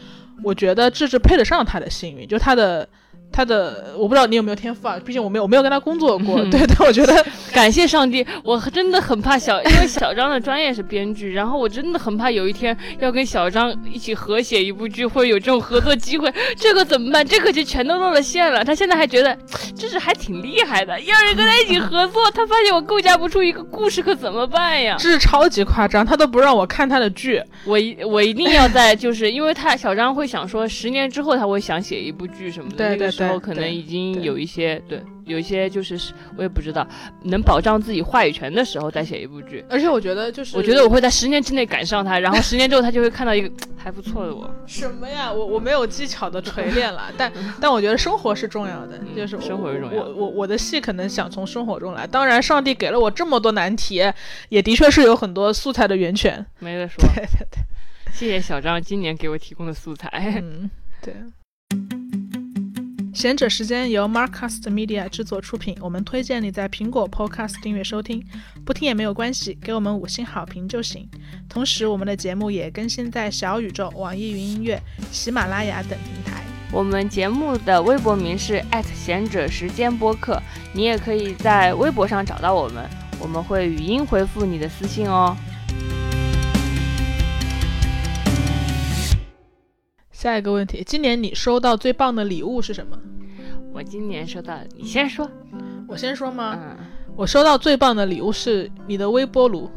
我觉得智智配得上他的幸运，就他的。他的我不知道你有没有天赋啊，毕竟我没有我没有跟他工作过，对，但我觉得 感谢上帝，我真的很怕小，因为小张的专业是编剧，然后我真的很怕有一天要跟小张一起合写一部剧，会有这种合作机会，这个怎么办？这个就全都露了馅了。他现在还觉得这是还挺厉害的，要是跟他一起合作，他发现我构架不出一个故事，可怎么办呀？这是超级夸张，他都不让我看他的剧，我一我一定要在，就是因为他小张会想说，十年之后他会想写一部剧什么的，对对那个时候对可能已经有一些对，有一些就是我也不知道能保障自己话语权的时候再写一部剧。而且我觉得就是我觉得我会在十年之内赶上他，然后十年之后他就会看到一个 还不错的我。什么呀，我我没有技巧的锤炼了，但 但我觉得生活是重要的，嗯就是我生活是重要我我我的戏可能想从生活中来，当然上帝给了我这么多难题，也的确是有很多素材的源泉。没得 说，对对对，谢谢小张今年给我提供的素材。嗯，对。贤者时间由 Marcast Media 制作出品，我们推荐你在苹果 Podcast 订阅收听，不听也没有关系，给我们五星好评就行。同时，我们的节目也更新在小宇宙、网易云音乐、喜马拉雅等平台。我们节目的微博名是贤者时间播客，你也可以在微博上找到我们，我们会语音回复你的私信哦。下一个问题，今年你收到最棒的礼物是什么？我今年收到，你先说。我先说吗？嗯我收到最棒的礼物是你的微波炉。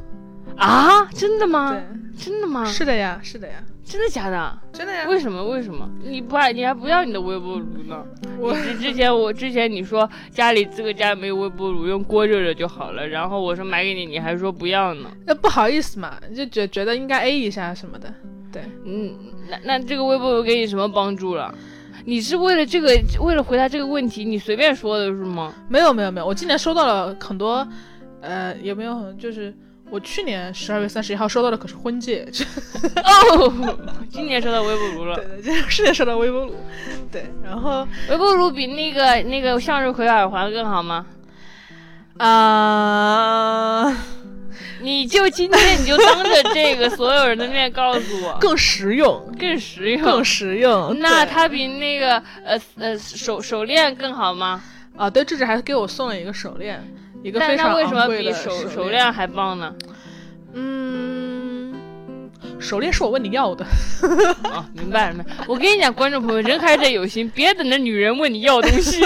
啊，真的吗？对，真的吗？是的呀，是的呀，真的假的？真的呀。为什么？为什么？你不爱，你还不要你的微波炉呢？我你之之前我之前你说家里这个家没有微波炉，用锅热热就好了。然后我说买给你，你还说不要呢。那不好意思嘛，就觉觉得应该 A 一下什么的。对，嗯，那那这个微波炉给你什么帮助了？你是为了这个，为了回答这个问题，你随便说的是吗？没有没有没有，我今年收到了很多，呃，有没有很就是我去年十二月三十一号收到的可是婚戒，哦，今年收到微波炉了对。对，这是年收到微波炉，对，然后微波炉比那个那个向日葵耳环更好吗？啊、你就今天你就当着这个所有人的面告诉我，更实用，更实用，更实用。那它比那个呃呃手手链更好吗？啊，对，智智还给我送了一个手链，一个但非常为什么昂贵的比手手手链还棒呢？嗯，手链是我问你要的。啊，明白了明白。我跟你讲，观众朋友，人还是得有心，别等着女人问你要东西。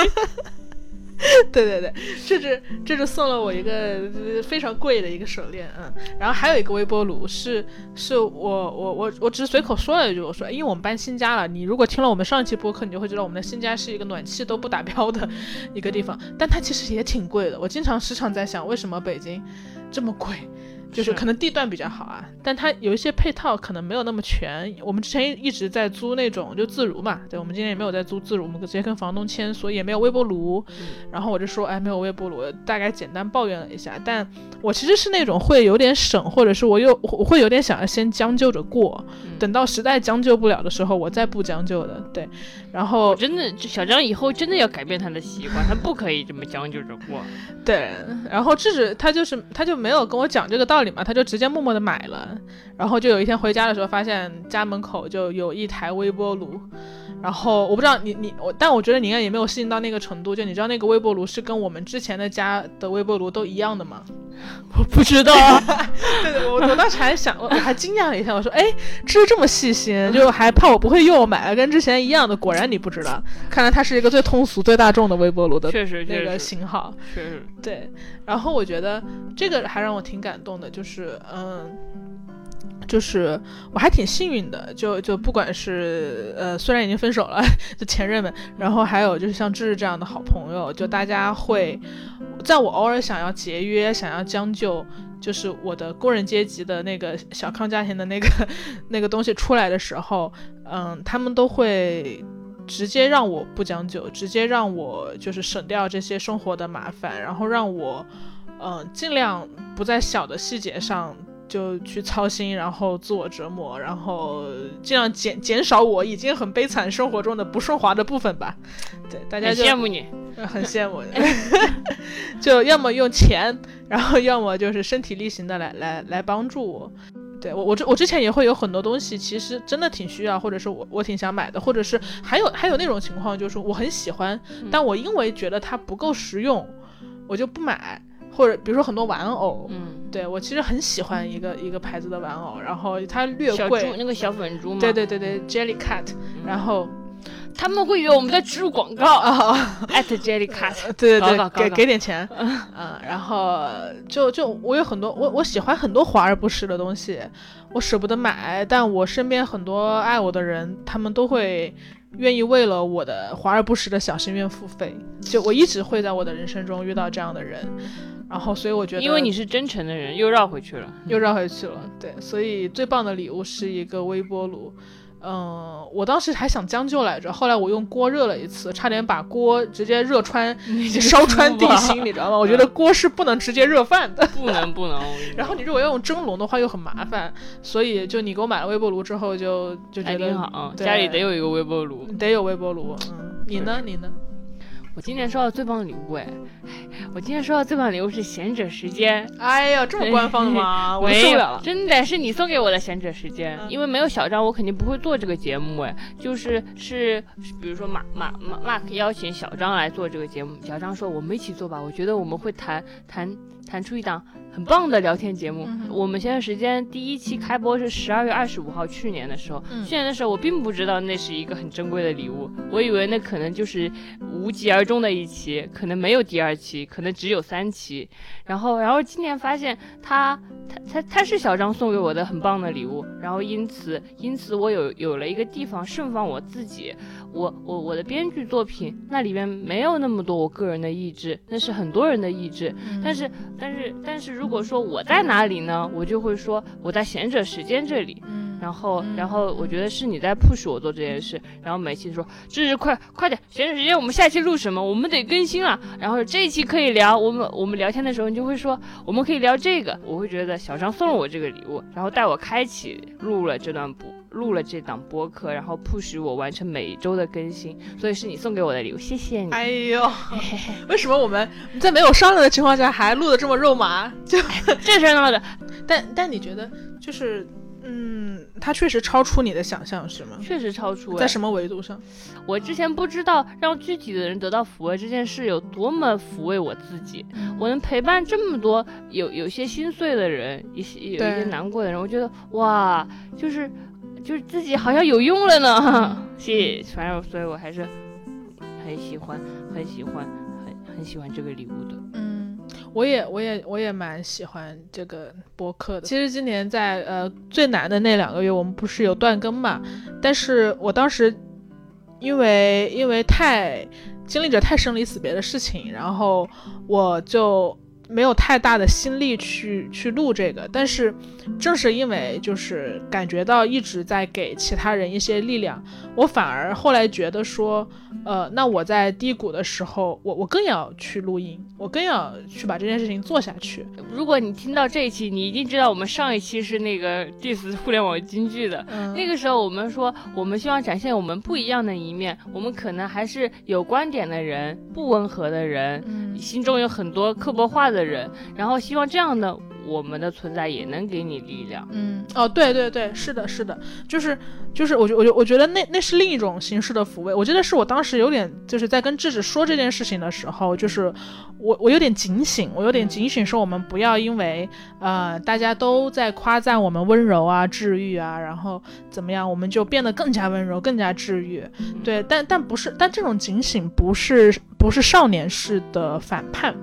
对对对，这只这只送了我一个非常贵的一个手链，嗯，然后还有一个微波炉，是是我我我我只是随口说了一句，我说，因为我们搬新家了，你如果听了我们上一期播客，你就会知道我们的新家是一个暖气都不达标的一个地方，但它其实也挺贵的，我经常时常在想，为什么北京这么贵？就是可能地段比较好啊，但它有一些配套可能没有那么全。我们之前一直在租那种就自如嘛，对，我们今天也没有在租自如，我们直接跟房东签，所以也没有微波炉。然后我就说，哎，没有微波炉，大概简单抱怨了一下。但我其实是那种会有点省，或者是我又我会有点想要先将就着过，等到实在将就不了的时候，我再不将就的。对，然后真的，小张以后真的要改变他的习惯，他不可以这么将就着过。对，然后智智他就是他就没有跟我讲这个道理嘛，他就直接默默的买了，然后就有一天回家的时候，发现家门口就有一台微波炉。然后我不知道你你我，但我觉得你应该也没有适应到那个程度。就你知道那个微波炉是跟我们之前的家的微波炉都一样的吗？我不知道。对对，我我当时还想，我还惊讶了一下，我说，哎，这是这么细心，就还怕我不会用，买了跟之前一样的。果然你不知道，看来它是一个最通俗、最大众的微波炉的确实那个型号。确实。对，然后我觉得这个还让我挺感动的，就是嗯。就是我还挺幸运的，就就不管是呃，虽然已经分手了，就前任们，然后还有就是像志志这样的好朋友，就大家会在我偶尔想要节约、想要将就，就是我的工人阶级的那个小康家庭的那个 那个东西出来的时候，嗯，他们都会直接让我不将就，直接让我就是省掉这些生活的麻烦，然后让我嗯尽量不在小的细节上。就去操心，然后自我折磨，然后尽量减减少我已经很悲惨生活中的不顺滑的部分吧。对，大家羡慕你，很羡慕。就要么用钱，然后要么就是身体力行的来来来帮助我。对我我之我之前也会有很多东西，其实真的挺需要，或者是我我挺想买的，或者是还有还有那种情况，就是我很喜欢，但我因为觉得它不够实用，我就不买。或者比如说很多玩偶，嗯，对我其实很喜欢一个一个牌子的玩偶，然后它略贵，那个小粉猪嘛？对对对对，Jellycat，然后他们会以为我们在植入广告 啊，at Jellycat，对对 对，给给点钱，嗯，然后就就我有很多我我喜欢很多华而不实的东西，我舍不得买，但我身边很多爱我的人，他们都会愿意为了我的华而不实的小心愿付费，就我一直会在我的人生中遇到这样的人。然后，所以我觉得，因为你是真诚的人，又绕回去了，又绕回去了。对，所以最棒的礼物是一个微波炉。嗯，我当时还想将就来着，后来我用锅热了一次，差点把锅直接热穿、烧穿地心，你知道吗？我觉得锅是不能直接热饭的，不能不能。然后你如果要用蒸笼的话又很麻烦，所以就你给我买了微波炉之后，就就觉得好，家里得有一个微波炉，得有微波炉。嗯，你呢？你呢？我今年收到最棒的礼物哎，我今天收到最棒的礼物是贤者时间。哎呀，这么官方的吗？我受不了了。真的是你送给我的贤者时间，因为没有小张，我肯定不会做这个节目哎。就是是，比如说马马马 Mark 邀请小张来做这个节目，小张说我们一起做吧，我觉得我们会谈谈谈出一档。很棒的聊天节目。我们现在时间第一期开播是十二月二十五号，去年的时候。去年的时候我并不知道那是一个很珍贵的礼物，我以为那可能就是无疾而终的一期，可能没有第二期，可能只有三期。然后，然后今年发现他他他他是小张送给我的很棒的礼物。然后因此因此我有有了一个地方盛放我自己。我我我的编剧作品那里面没有那么多我个人的意志，那是很多人的意志。但是但是但是如果说我在哪里呢，我就会说我在贤者时间这里。然后然后我觉得是你在 push 我做这件事。然后每期说这是快快点，贤者时间我们下期录什么？我们得更新了。然后这一期可以聊，我们我们聊天的时候你就会说我们可以聊这个。我会觉得小张送了我这个礼物，然后带我开启录了这段播。录了这档播客，然后 push 我完成每周的更新，所以是你送给我的礼物，谢谢你。哎呦，为什么我们在没有商量的情况下还录的这么肉麻？就 这事闹的。但但你觉得，就是嗯，它确实超出你的想象，是吗？确实超出。在什么维度上？我之前不知道让具体的人得到抚慰这件事有多么抚慰我自己。我能陪伴这么多有有些心碎的人，一些有一些难过的人，我觉得哇，就是。就是自己好像有用了呢，谢谢。反正所以我还是很喜欢，很喜欢，很很喜欢这个礼物的。嗯，我也，我也，我也蛮喜欢这个播客的。其实今年在呃最难的那两个月，我们不是有断更嘛？但是我当时因为因为太经历着太生离死别的事情，然后我就没有太大的心力去去录这个，但是正是因为就是感觉到一直在给其他人一些力量，我反而后来觉得说，呃，那我在低谷的时候，我我更要去录音，我更要去把这件事情做下去。如果你听到这一期，你一定知道我们上一期是那个 diss 互联网京剧的，那个时候我们说我们希望展现我们不一样的一面，我们可能还是有观点的人，不温和的人，心中有很多刻薄话。的人，然后希望这样的我们的存在也能给你力量。嗯，哦，对对对，是的，是的，就是就是，我觉我觉我觉得那那是另一种形式的抚慰。我记得是我当时有点就是在跟智智说这件事情的时候，就是我我有点警醒，我有点警醒，说我们不要因为呃大家都在夸赞我们温柔啊、治愈啊，然后怎么样，我们就变得更加温柔、更加治愈。对，但但不是，但这种警醒不是不是少年式的反叛。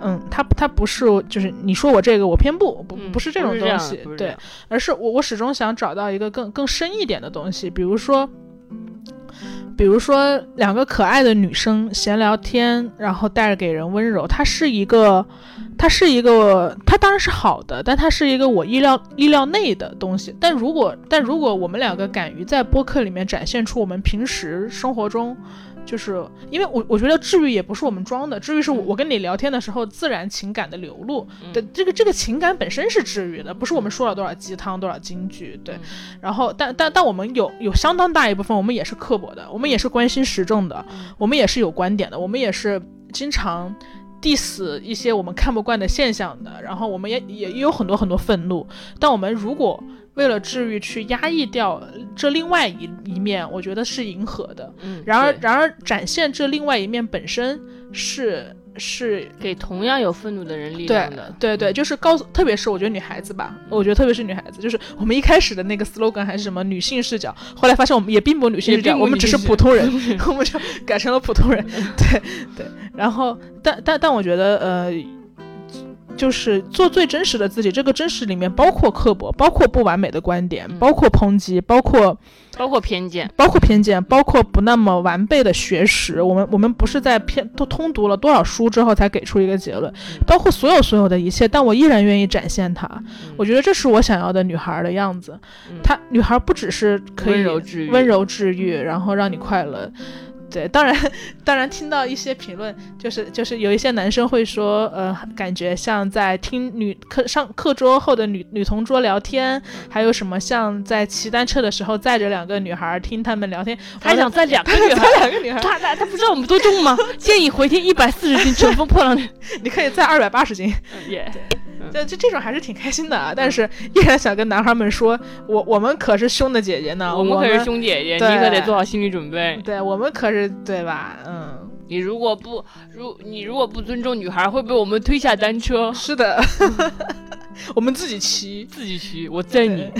嗯，他他不是，就是你说我这个我偏不不不是这种东西，对，而是我我始终想找到一个更更深一点的东西，比如说，比如说两个可爱的女生闲聊天，然后带着给人温柔，它是一个，它是一个，它当然是好的，但它是一个我意料意料内的东西。但如果但如果我们两个敢于在播客里面展现出我们平时生活中。就是因为我我觉得治愈也不是我们装的，治愈是我我跟你聊天的时候自然情感的流露的，这个这个情感本身是治愈的，不是我们说了多少鸡汤多少金句，对。然后但但但我们有有相当大一部分我们也是刻薄的，我们也是关心时政的，我们也是有观点的，我们也是经常 diss 一些我们看不惯的现象的，然后我们也也也有很多很多愤怒，但我们如果。为了治愈去压抑掉这另外一一面，我觉得是迎合的。嗯，然而然而展现这另外一面本身是是给同样有愤怒的人力量的。对对，就是告诉，特别是我觉得女孩子吧，我觉得特别是女孩子，就是我们一开始的那个 slogan 还是什么女性视角，后来发现我们也并不女性视角，我们只是普通人，我们就改成了普通人。对对，然后但但但我觉得呃。就是做最真实的自己，这个真实里面包括刻薄，包括不完美的观点，包括抨击，包括包括偏见，包括偏见，包括不那么完备的学识。我们我们不是在偏都通读了多少书之后才给出一个结论，包括所有所有的一切，但我依然愿意展现它。我觉得这是我想要的女孩的样子。她女孩不只是可以温柔治愈，然后让你快乐。对，当然，当然听到一些评论，就是就是有一些男生会说，呃，感觉像在听女课上课桌后的女女同桌聊天，还有什么像在骑单车的时候载着两个女孩听他们聊天，还想载两个 女孩，两个女孩，他他他不知道我们多重吗？建议回听一百四十斤乘风破浪，你可以载二百八十斤，耶。就就这种还是挺开心的啊，但是依然想跟男孩们说，我我们可是凶的姐姐呢，我们可是凶姐姐，你可得做好心理准备。对我们可是对吧？嗯，你如果不如你如果不尊重女孩，会被我们推下单车。是的，我们自己骑，自己骑，我载你。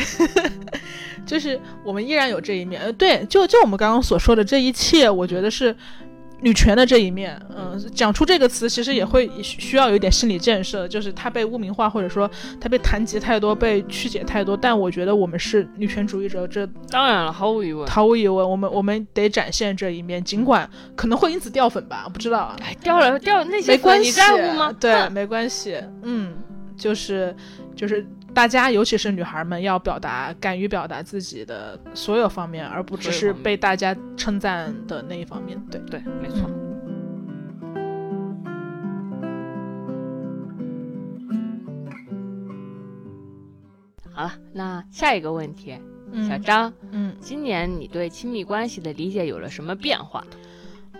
就是我们依然有这一面，呃，对，就就我们刚刚所说的这一切，我觉得是。女权的这一面，嗯，讲出这个词其实也会需要有一点心理建设，就是她被污名化，或者说她被谈及太多，被曲解太多。但我觉得我们是女权主义者，这当然了，毫无疑问，毫无疑问，我们我们得展现这一面，尽管可能会因此掉粉吧，不知道啊。掉了掉那些粉你在乎吗？对，没关系，嗯，就是就是。大家，尤其是女孩们，要表达，敢于表达自己的所有方面，而不只是被大家称赞的那一方面。对对，没错。好了，那下一个问题，小张，嗯，今年你对亲密关系的理解有了什么变化？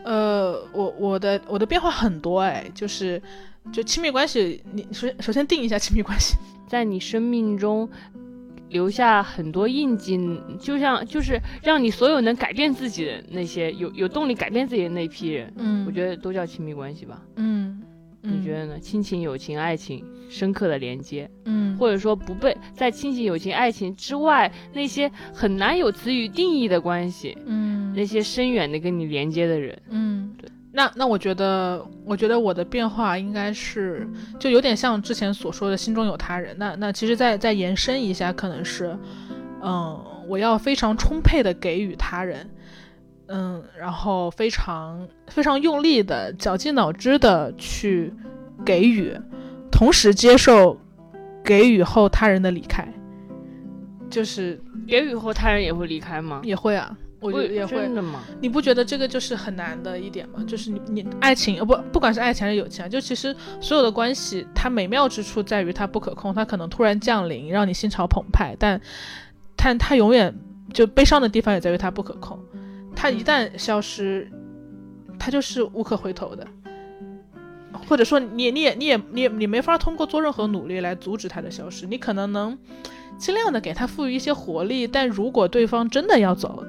呃，我我的我的变化很多哎，就是就亲密关系，你首首先定一下亲密关系。在你生命中留下很多印记，就像就是让你所有能改变自己的那些有有动力改变自己的那批人，嗯，我觉得都叫亲密关系吧，嗯，你觉得呢？亲情、友情、爱情，深刻的连接，嗯，或者说不被在亲情、友情、爱情之外那些很难有词语定义的关系，嗯，那些深远的跟你连接的人，嗯，对。那那我觉得，我觉得我的变化应该是，就有点像之前所说的心中有他人。那那其实再再延伸一下，可能是，嗯，我要非常充沛的给予他人，嗯，然后非常非常用力的绞尽脑汁的去给予，同时接受给予后他人的离开，就是给予后他人也会离开吗？也会啊，我觉得也会。真的吗？你不觉得这个就是很难的一点吗？就是你你爱情呃不不管是爱情还是友情啊，就其实所有的关系，它美妙之处在于它不可控，它可能突然降临，让你心潮澎湃，但但它永远就悲伤的地方也在于它不可控，它一旦消失，它就是无可回头的。或者说你你也你也你也你没法通过做任何努力来阻止它的消失，你可能能尽量的给它赋予一些活力，但如果对方真的要走，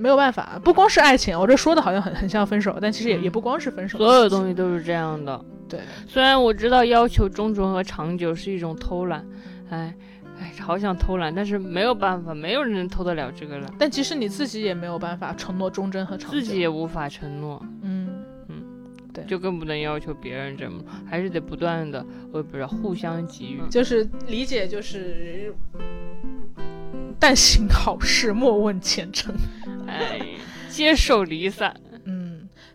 没有办法，不光是爱情，我这说的好像很很像分手，但其实也也不光是分手，所有东西都是这样的。对，虽然我知道要求忠诚和长久是一种偷懒，哎哎，好想偷懒，但是没有办法，没有人能偷得了这个懒。但其实你自己也没有办法承诺忠贞和长久，自己也无法承诺。嗯嗯。对，就更不能要求别人这么，还是得不断的，我也不知道，互相给予，就是理解，就是但行好事，莫问前程，哎，接受离散。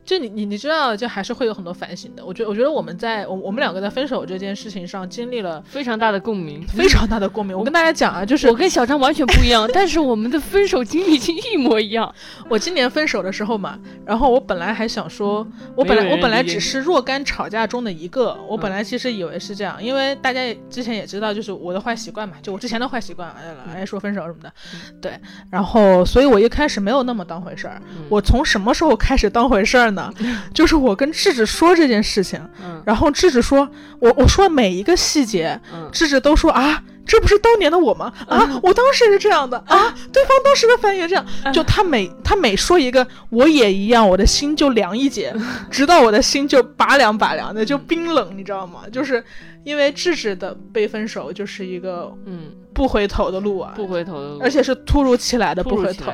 就你你你知道，就还是会有很多反省的。我觉得我觉得我们在我我们两个在分手这件事情上经历了非常大的共鸣，非常大的共鸣。我跟大家讲啊，就 是我跟小张完全不一样，但是我们的分手经历经一模一样。我今年分手的时候嘛，然后我本来还想说，我本来我本来只是若干吵架中的一个，我本来其实以为是这样，因为大家之前也知道，就是我的坏习惯嘛，就我之前的坏习惯，哎说分手什么的，对，然后所以我一开始没有那么当回事儿。我从什么时候开始当回事儿呢？就是我跟智智说这件事情，然后智智说，我我说每一个细节，智智都说啊，这不是当年的我吗？啊，我当时是这样的啊，对方当时的反应也这样，就他每他每说一个，我也一样，我的心就凉一截，直到我的心就拔凉拔凉的，就冰冷，你知道吗？就是因为智智的被分手就是一个嗯。不回头的路啊，不回头的路，而且是突如其来的不回头。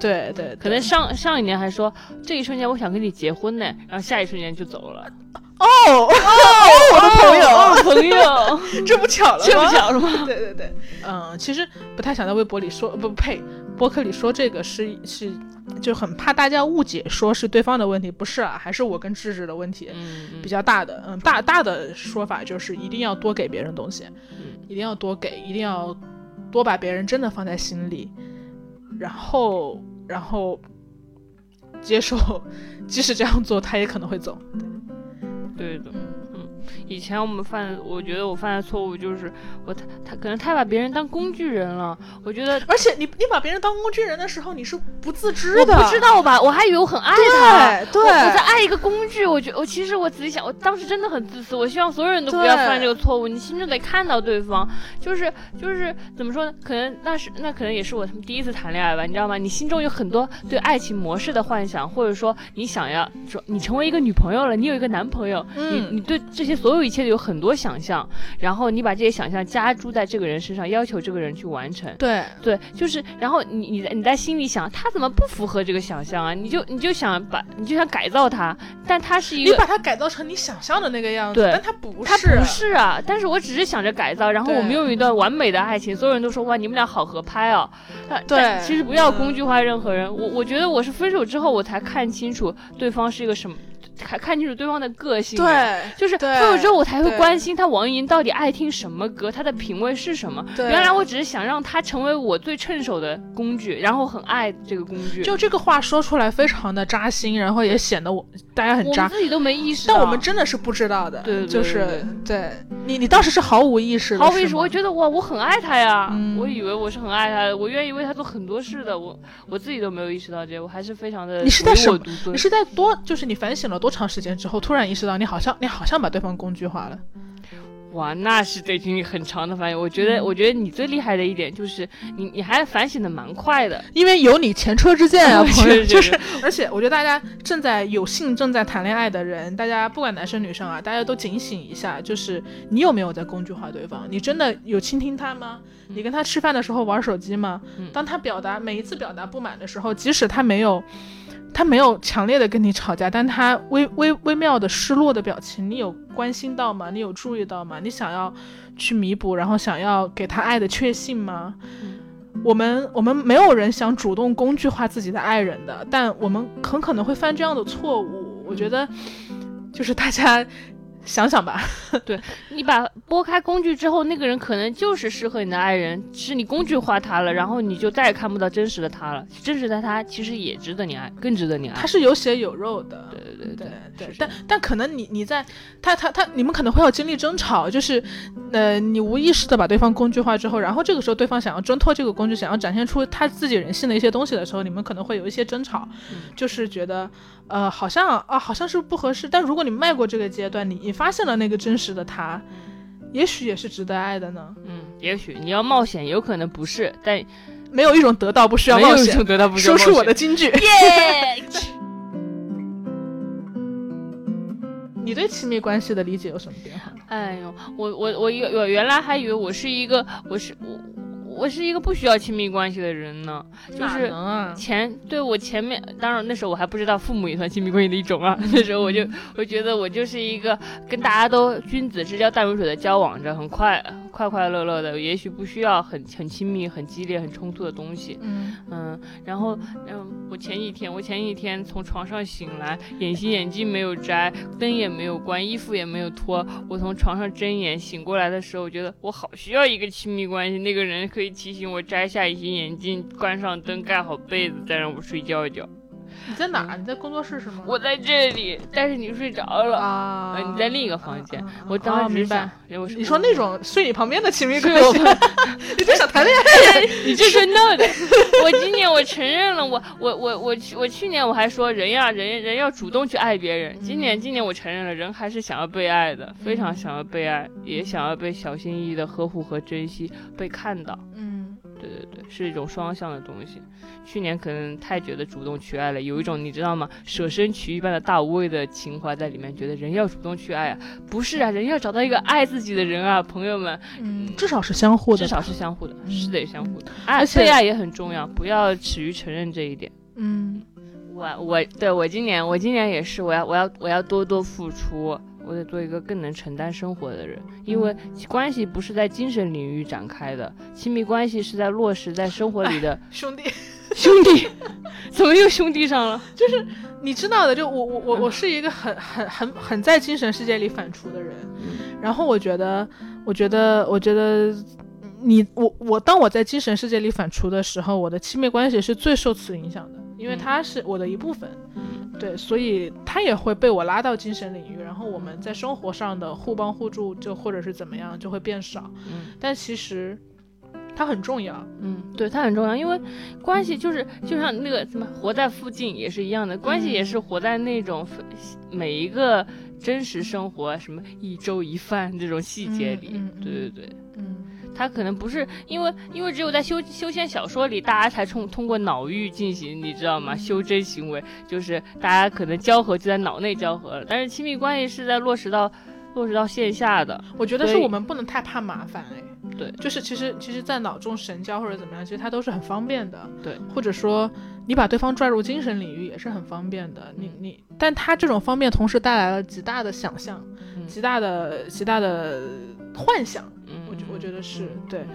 对对，可能上上一年还说这一瞬间我想跟你结婚呢，然后下一瞬间就走了。哦哦，我的朋友朋友，这不巧了吗？这不巧了吗？对对对，嗯，其实不太想在微博里说，不呸，博客里说这个是是，就很怕大家误解，说是对方的问题，不是啊，还是我跟智智的问题比较大的。嗯，大大的说法就是一定要多给别人东西，一定要多给，一定要多把别人真的放在心里，然后。然后接受，即使这样做，他也可能会走。对的。以前我们犯，我觉得我犯的错误就是我他他可能太把别人当工具人了。我觉得，而且你你把别人当工具人的时候，你是不自知的。我不知道吧？我还以为我很爱他。对，我在爱一个工具。我觉我其实我仔细想，我当时真的很自私。我希望所有人都不要犯这个错误。你心中得看到对方，就是就是怎么说呢？可能那是那可能也是我第一次谈恋爱吧，你知道吗？你心中有很多对爱情模式的幻想，或者说你想要说你成为一个女朋友了，你有一个男朋友，你你对这些所有。一切有很多想象，然后你把这些想象加注在这个人身上，要求这个人去完成。对对，就是，然后你你你在心里想，他怎么不符合这个想象啊？你就你就想把你就想改造他，但他是一个你把他改造成你想象的那个样子，但他不是，他不是啊。但是我只是想着改造，然后我们有一段完美的爱情，所有人都说哇，你们俩好合拍哦。对，其实不要工具化任何人。我我觉得我是分手之后我才看清楚对方是一个什么。看看清楚对方的个性，对，就是分手之后我才会关心他王莹到底爱听什么歌，他的品味是什么。原来我只是想让他成为我最趁手的工具，然后很爱这个工具。就这个话说出来非常的扎心，然后也显得我大家很扎。自己都没意识到，但我们真的是不知道的。对，就是对你，你当时是毫无意识，毫无意识。我觉得哇，我很爱他呀，我以为我是很爱他的，我愿意为他做很多事的。我我自己都没有意识到这，我还是非常的。你是在什？你是在多？就是你反省了多长时间之后？突然意识到，你好像你好像把对方工具化了。哇，那是得经历很长的反应。我觉得，我觉得你最厉害的一点就是你，你还反省的蛮快的，因为有你前车之鉴啊，朋友。就是，而且我觉得大家正在有幸正在谈恋爱的人，大家不管男生女生啊，大家都警醒一下，就是你有没有在工具化对方？你真的有倾听他吗？你跟他吃饭的时候玩手机吗？当他表达每一次表达不满的时候，即使他没有。他没有强烈的跟你吵架，但他微微微妙的失落的表情，你有关心到吗？你有注意到吗？你想要去弥补，然后想要给他爱的确信吗？我们我们没有人想主动工具化自己的爱人的，但我们很可能会犯这样的错误。我觉得，就是大家想想吧，对你把拨开工具之后，那个人可能就是适合你的爱人，是你工具化他了，然后你就再也看不到真实的他了。真实的他其实也值得你爱，更值得你爱。他是有血有肉的。对对对对对但但可能你你在他他他你们可能会要经历争吵，就是呃你无意识的把对方工具化之后，然后这个时候对方想要挣脱这个工具，想要展现出他自己人性的一些东西的时候，你们可能会有一些争吵，嗯就是觉得呃好像啊好像是不合适，但如果你迈过这个阶段，你你发现了那个真实的他，也许也是值得爱的呢。嗯，也许你要冒险，有可能不是，但没有一种得到不需要没有一冒险，种得到不需要说出我的金句。耶。你对亲密关系的理解有什么变化？哎呦，我我我原我原来还以为我是一个我是我我是一个不需要亲密关系的人呢，就是？前对我前面，当然那时候我还不知道父母也算亲密关系的一种啊。那时候我就我觉得我就是一个跟大家都君子之交淡如水的交往着，很快快快乐乐的，也许不需要很很亲密、很激烈、很冲突的东西。嗯嗯，然后嗯，我前几天我前几天从床上醒来，隐形眼镜没有摘，灯也没有关，衣服也没有脱，我从床上睁眼醒过来的时候，我觉得我好需要一个亲密关系，那个人可以提醒我摘下隐形眼镜，关上灯，盖好被子，再让我睡觉觉。你在哪儿？你在工作室是吗？我在这里，但是你睡着了。啊呃，你在另一个房间，我当时只是想白。，你说那种睡你旁边的亲密关系，你就想谈恋爱？你这是闹的。我今年我承认了，我我我我去我去年我还说人呀人人要主动去爱别人，今年今年我承认了，人还是想要被爱的，非常想要被爱，也想要被小心翼翼的呵护和珍惜，被看到。嗯，对对对，是一种双向的东西。去年可能太觉得主动去爱了，有一种你知道吗？舍身取义般的大无畏的情怀在里面，觉得人要主动去爱啊，不是啊，人要找到一个爱自己的人啊，朋友们，嗯，至少是相互的，至少是相互的，嗯是得相互的，爱被爱也很重要，不要耻于承认这一点。嗯我我对我今年我今年也是，我要我要我要多多付出，我得做一个更能承担生活的人，因为关系不是在精神领域展开的，亲密关系是在落实在生活里的兄弟，兄弟，怎么又兄弟上了？就是你知道的，就我我我我是一个很很很很在精神世界里反刍的人，然后我觉得，我觉得，我觉得。你我我，当我在精神世界里反刍的时候，我的亲密关系是最受此影响的，因为他是我的一部分。嗯对，所以他也会被我拉到精神领域，然后我们在生活上的互帮互助，就或者是怎么样，就会变少。嗯但其实它很重要。嗯，对，它很重要，因为关系就是就像那个什么，活在附近也是一样的，关系也是活在那种每一个真实生活，什么一粥一饭这种细节里。嗯嗯对对对。嗯它可能不是因为，因为只有在修修仙小说里，大家才通通过脑域进行，你知道吗？修真行为就是大家可能交合就在脑内交合了，但是亲密关系是在落实到落实到线下的。我觉得是我们不能太怕麻烦哎。对就是其实其实，在脑中神交或者怎么样，其实它都是很方便的。对，或者说你把对方拽入精神领域也是很方便的。你嗯你，但它这种方便同时带来了极大的想象，嗯极大的极大的幻想。嗯，我觉我觉得是嗯对，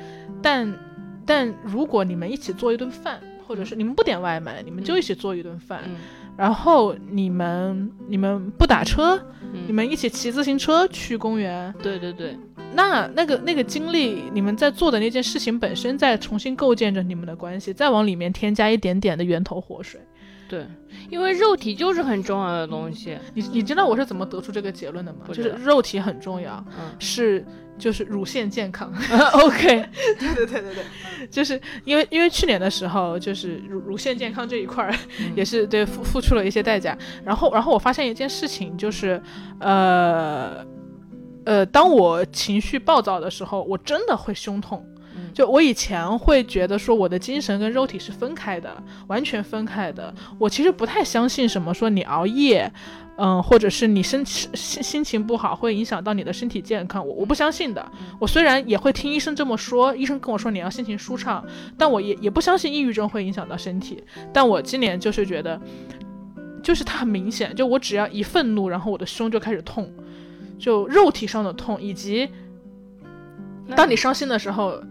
但但如果你们一起做一顿饭，或者是你们不点外卖，你们就一起做一顿饭，嗯然后你们你们不打车，嗯，你们一起骑自行车去公园，对对对，那那个那个经历，你们在做的那件事情本身在重新构建着你们的关系，再往里面添加一点点的源头活水。对，因为肉体就是很重要的东西。你你知道我是怎么得出这个结论的吗？就是肉体很重要，嗯是就是乳腺健康。OK，对对对对对，就是因为因为去年的时候，就是乳乳腺健康这一块儿嗯也是对付付出了一些代价。然后然后我发现一件事情，就是呃呃，当我情绪暴躁的时候，我真的会胸痛。嗯就我以前会觉得说我的精神跟肉体是分开的，完全分开的。我其实不太相信什么说你熬夜，嗯，或者是你身心心情不好会影响到你的身体健康，我我不相信的。我虽然也会听医生这么说，医生跟我说你要心情舒畅，但我也也不相信抑郁症会影响到身体。但我今年就是觉得，就是它很明显，就我只要一愤怒，然后我的胸就开始痛，就肉体上的痛，以及当你伤心的时候，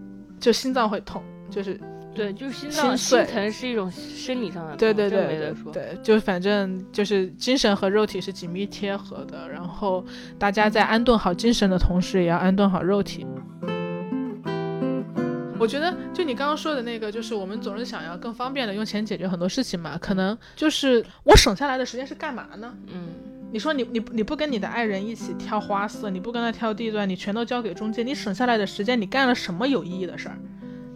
就心脏会痛，就是对，就是心脏心疼是一种生理上的，对对对。对，就反正就是精神和肉体是紧密贴合的，然后大家在安顿好精神的同时，也要安顿好肉体。我觉得，就你刚刚说的那个，就是我们总是想要更方便的用钱解决很多事情嘛，可能就是我省下来的时间是干嘛呢？嗯，你说你你你不跟你的爱人一起挑花色，你不跟他挑地段，你全都交给中介，你省下来的时间，你干了什么有意义的事儿？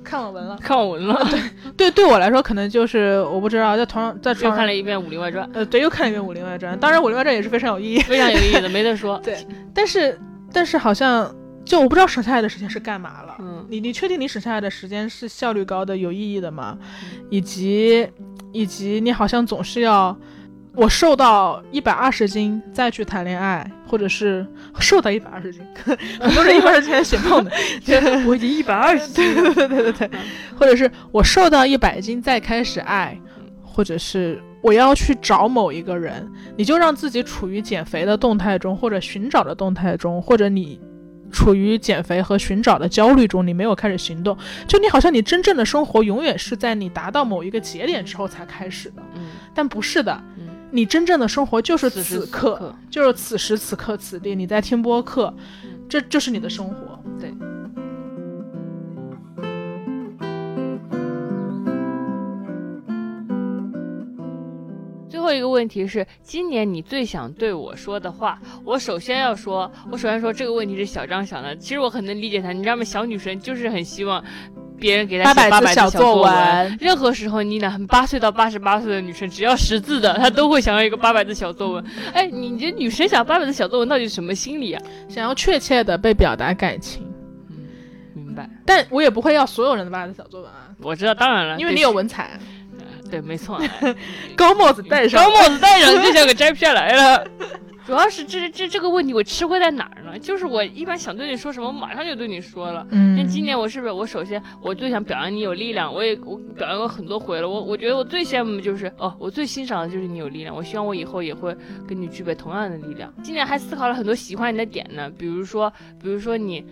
看网文了，看网文了。对对，对我来说可能就是我不知道，在床上在床上看了一遍《武林外传》。呃，对，又看了一遍《武林外传》。当然，《武林外传》也是非常有意义，非常有意义的，没得说。对，但是但是好像就我不知道省下来的时间是干嘛了。嗯，你你确定你省下来的时间是效率高的、有意义的吗？以及以及你好像总是要。我瘦到一百二十斤再去谈恋爱，或者是瘦到一百二十斤，很多人一百二十斤还显胖的，我已经一百二十斤，对对对对对，或者是我瘦到一百斤再开始爱，或者是我要去找某一个人，你就让自己处于减肥的动态中，或者寻找的动态中，或者你处于减肥和寻找的焦虑中，你没有开始行动，就你好像你真正的生活永远是在你达到某一个节点之后才开始的，嗯，但不是的。你真正的生活就是此刻，就是此时此刻此地，你在听播客，这就是你的生活。对。最后一个问题是，今年你最想对我说的话？我首先要说，我首先说这个问题是小张想的，其实我很能理解他，你知道吗？小女生就是很希望。别人给他写八百字小作文，任何时候你俩八岁到八十八岁的女生，只要识字的，她都会想要一个八百字小作文。哎，你这女生想八百字小作文到底什么心理啊？想要确切的被表达感情。嗯，明白。但我也不会要所有人的八百字小作文啊。我知道，当然了，因为你有文采。对，没错。高帽子戴上，高帽子戴上就像给摘不下来了。主要是这这这个问题我吃亏在哪儿呢？就是我一般想对你说什么，我马上就对你说了。嗯。那今年我是不是我首先我最想表扬你有力量？我也我表扬过很多回了。我我觉得我最羡慕就是哦，我最欣赏的就是你有力量。我希望我以后也会跟你具备同样的力量。今年还思考了很多喜欢你的点呢，比如说比如说你，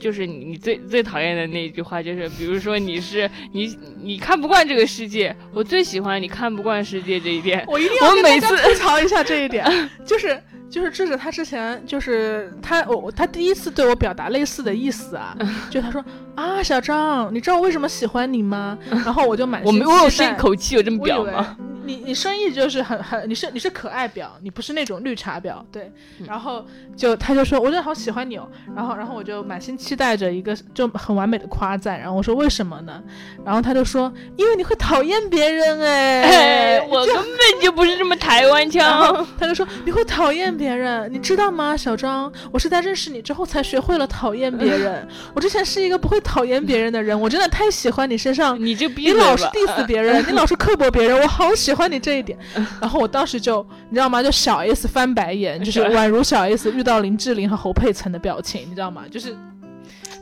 就是你你最最讨厌的那一句话就是，比如说你是你你看不惯这个世界。我最喜欢你看不惯世界这一点。我一定要跟大家吐槽一下这一点，就是。就是这是他之前就是他我他第一次对我表达类似的意思啊，就他说啊小张，你知道我为什么喜欢你吗？然后我就满我没我有声口气有这么表吗？你你生意就是很很你是你是可爱表，你不是那种绿茶表，对。然后就他就说，我真的好喜欢你哦。然后然后我就满心期待着一个就很完美的夸赞。然后我说为什么呢？然后他就说，因为你会讨厌别人哎。我根本就不是这么台湾腔。他就说你会讨厌别人，你知道吗，小张？我是在认识你之后才学会了讨厌别人。我之前是一个不会讨厌别人的人。我真的太喜欢你身上，你就你老是 diss 别人，你老是刻薄别人，我好喜。欢你这一点，然后我当时就你知道吗？就小 S 翻白眼，就是 宛如小 S 遇到林志玲和侯佩岑的表情，你知道吗？就是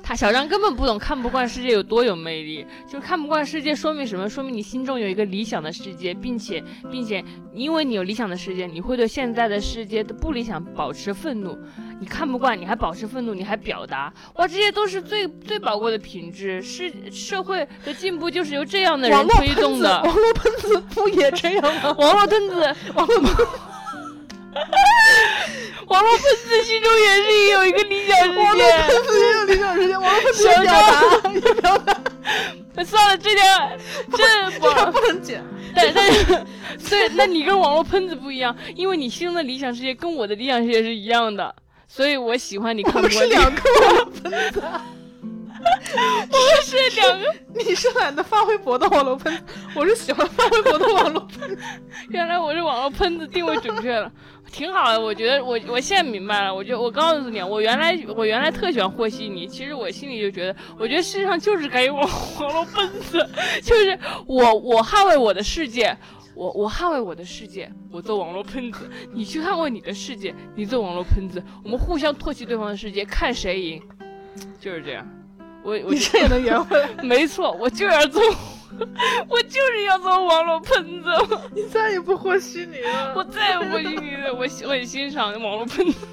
他小张根本不懂看不惯世界有多有魅力，就看不惯世界说明什么？说明你心中有一个理想的世界，并且并且因为你有理想的世界，你会对现在的世界的不理想保持愤怒。你看不惯，你还保持愤怒，你还表达，哇，这些都是最最宝贵的品质。是社会的进步就是由这样的人推动的。网络喷子不也这样吗？网络喷子，网络喷，网络喷子心中也是有一个理想世界。网络喷子也有理想世界，网络喷子表达，也表达。算了，这点 这不不能剪。但但是，对，那你跟网络喷子不一样，因为你心中的理想世界跟我的理想世界是一样的。所以我喜欢你看不惯。是两个网络喷子，我是两个。你是懒得发微博的网络喷子，我是喜欢发微博的网络喷子。原来我是网络喷子，定位准确了，挺好的。我觉得我我现在明白了。我就我告诉你，我原来我原来特喜欢和稀泥，其实我心里就觉得，我觉得世界上就是该有网网络喷子，就是我我捍卫我的世界。我我捍卫我的世界，我做网络喷子，你去捍卫你的世界，你做网络喷子，我们互相唾弃对方的世界，看谁赢，就是这样。我我你这也能圆回来？没错，我就要做，我就是要做网络喷子。你再也不和稀泥了，我再也不和稀泥了。我我很欣赏网络喷子。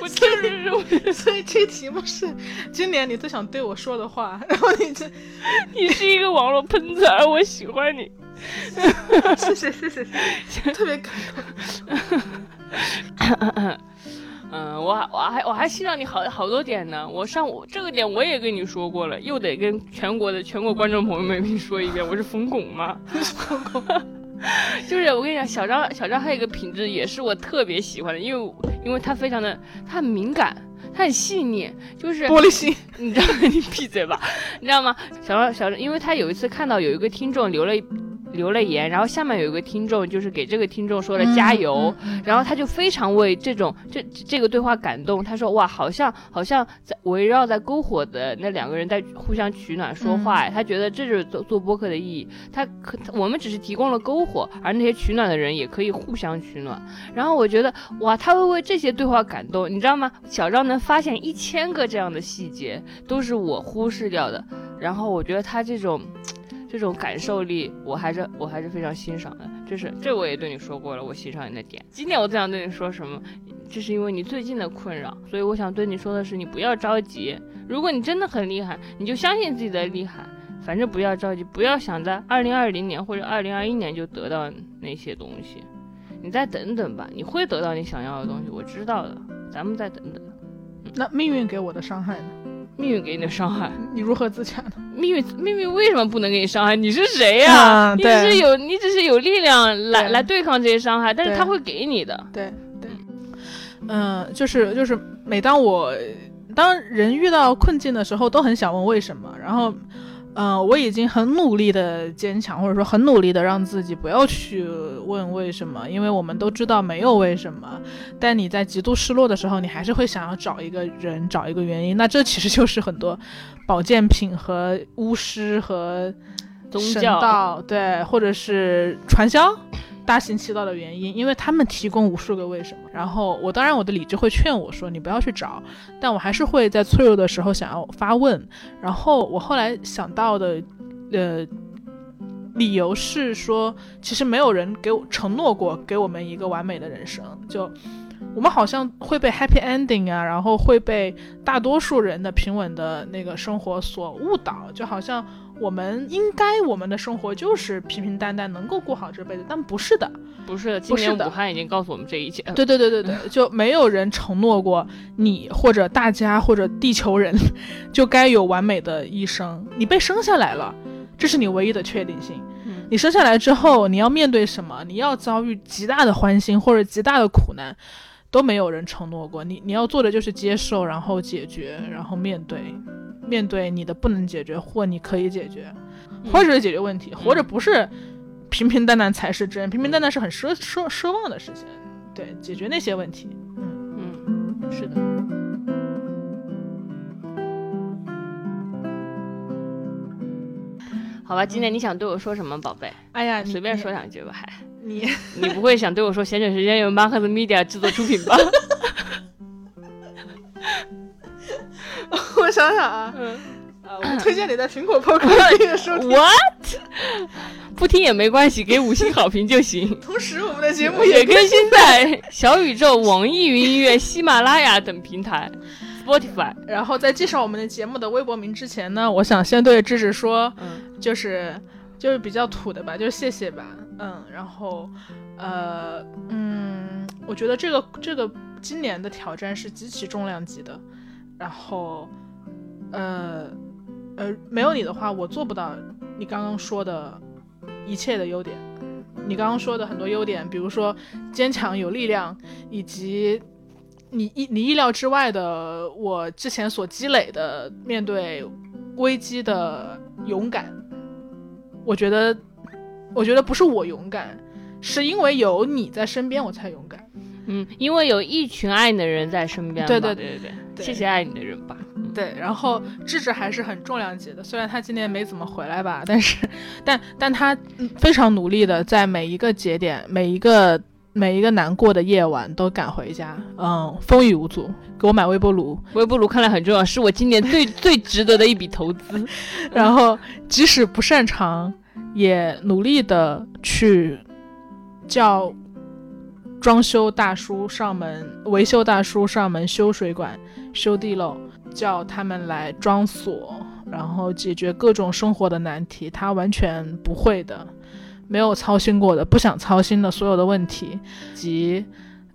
我就是认为，所以这题目是今年你最想对我说的话，然后你这你是一个网络喷子，而我喜欢你。谢谢谢谢谢谢，特别感动。嗯，我我还我还欣赏你好好多点呢。我上午这个点我也跟你说过了，又得跟全国的全国观众朋友们跟你说一遍，我是冯巩吗？冯巩，就是我跟你讲，小张小张还有一个品质也是我特别喜欢的，因为因为他非常的他很敏感，他很细腻，就是玻璃心。你知道吗 你闭嘴吧，你知道吗？小张小张，因为他有一次看到有一个听众留了。留了言，然后下面有一个听众，就是给这个听众说了加油，然后他就非常为这种这这个对话感动。他说哇，好像好像在围绕在篝火的那两个人在互相取暖说话，他觉得这就是做做播客的意义。他可我们只是提供了篝火，而那些取暖的人也可以互相取暖。然后我觉得哇，他会为这些对话感动，你知道吗？小张能发现一千个这样的细节，都是我忽视掉的。然后我觉得他这种。这种感受力，我还是我还是非常欣赏的。这是这我也对你说过了，我欣赏你的点。今天我最想对你说什么？这是因为你最近的困扰，所以我想对你说的是，你不要着急。如果你真的很厉害，你就相信自己的厉害。反正不要着急，不要想在二零二零年或者二零二一年就得到那些东西。你再等等吧，你会得到你想要的东西，我知道的。咱们再等等。那命运给我的伤害呢？命运给你的伤害，你如何自洽呢？命运，命运为什么不能给你伤害？你是谁呀？你只是有，你只是有力量来来对抗这些伤害，但是他会给你的。对对，嗯，就是就是，每当我当人遇到困境的时候，都很想问为什么，然后。嗯，我已经很努力的坚强，或者说很努力的让自己不要去问为什么，因为我们都知道没有为什么。但你在极度失落的时候，你还是会想要找一个人，找一个原因。那这其实就是很多保健品和巫师和宗教，对，或者是传销。大行其道的原因，因为他们提供无数个为什么。然后我当然我的理智会劝我说你不要去找，但我还是会在脆弱的时候想要发问。然后我后来想到的，呃，理由是说，其实没有人给我承诺过给我们一个完美的人生，就我们好像会被 happy ending 啊，然后会被大多数人的平稳的那个生活所误导，就好像。我们应该，我们的生活就是平平淡淡，能够过好这辈子，但不是的，不是的。今年武汉已经告诉我们这一切了。对对对对对，就没有人承诺过你或者大家或者地球人就该有完美的一生。你被生下来了，这是你唯一的确定性。你生下来之后，你要面对什么？你要遭遇极大的欢欣或者极大的苦难，都没有人承诺过。你你要做的就是接受，然后解决，然后面对。面对你的不能解决或你可以解决，或者是解决问题，活着不是平平淡淡才是真，平平淡淡是很奢奢奢望的事情。对，解决那些问题，嗯嗯，是的。好吧，今天你想对我说什么，宝贝？哎呀，随便说两句吧，还你你不会想对我说闲着时间由 Marcus Media 制作出品吧？我想想啊，嗯，啊，我推荐你在苹果 Podcast 收听。What？不听也没关系，给五星好评就行。同时，我们的节目也更新在小宇宙、网易云音乐、喜马拉雅等平台，Spotify。然后在介绍我们的节目的微博名之前呢，我想先对芝芝说，嗯，就是就是比较土的吧，就是谢谢吧，嗯，然后，呃，嗯，我觉得这个这个今年的挑战是极其重量级的。然后，呃，呃，没有你的话，我做不到你刚刚说的一切的优点。你刚刚说的很多优点，比如说坚强、有力量，以及你意你意料之外的我之前所积累的面对危机的勇敢。我觉得，我觉得不是我勇敢，是因为有你在身边，我才勇敢。嗯，因为有一群爱你的人在身边。对对对对对，谢谢爱你的人吧。对，然后智智还是很重量级的，虽然他今年没怎么回来吧，但是，但但他非常努力的在每一个节点、每一个每一个难过的夜晚都赶回家，嗯，风雨无阻，给我买微波炉，微波炉看来很重要，是我今年最最值得的一笔投资。然后即使不擅长，也努力的去叫。装修大叔上门，维修大叔上门修水管、修地漏，叫他们来装锁，然后解决各种生活的难题，他完全不会的，没有操心过的，不想操心的所有的问题，及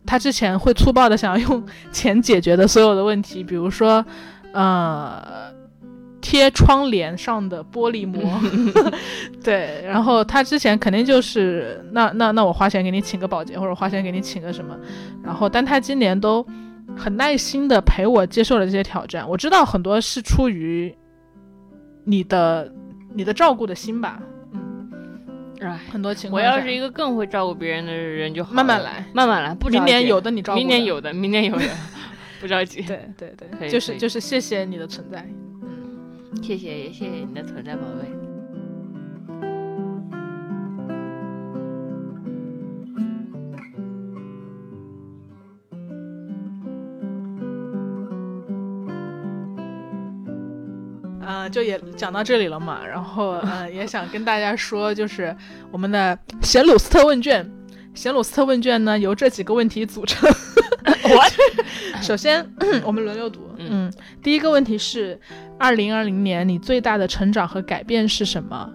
他之前会粗暴的想要用钱解决的所有的问题，比如说，呃。贴窗帘上的玻璃膜，对，然后他之前肯定就是那那那我花钱给你请个保洁，或者花钱给你请个什么，然后但他今年都很耐心的陪我接受了这些挑战，我知道很多是出于你的你的照顾的心吧，嗯，哎，很多情况我要是一个更会照顾别人的人就好，慢慢来，慢慢来，不明年有的你照顾，明年有的，明年有的，不着急，对对对，就是就是谢谢你的存在。嗯。谢谢，也谢谢你的存在，宝贝。嗯，就也讲到这里了嘛，然后嗯，也想跟大家说，就是我们的贤鲁斯特问卷，贤鲁斯特问卷呢由这几个问题组成。我首先我们轮流读，嗯，第一个问题是。二零二零年，你最大的成长和改变是什么？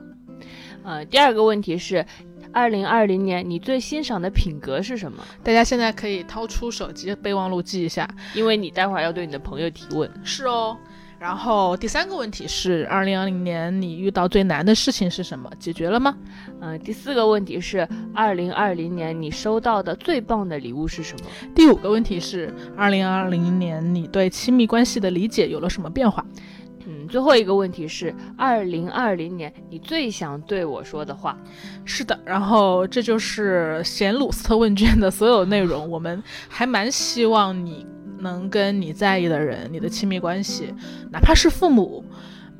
呃，第二个问题是，二零二零年你最欣赏的品格是什么？大家现在可以掏出手机备忘录记一下，因为你待会儿要对你的朋友提问。是哦。然后第三个问题是，二零二零年你遇到最难的事情是什么？解决了吗？嗯，第四个问题是，二零二零年你收到的最棒的礼物是什么？第五个问题是，二零二零年你对亲密关系的理解有了什么变化？嗯，最后一个问题是，二零二零年你最想对我说的话？是的，然后这就是贤鲁斯特问卷的所有内容。我们还蛮希望你能跟你在意的人，你的亲密关系，哪怕是父母，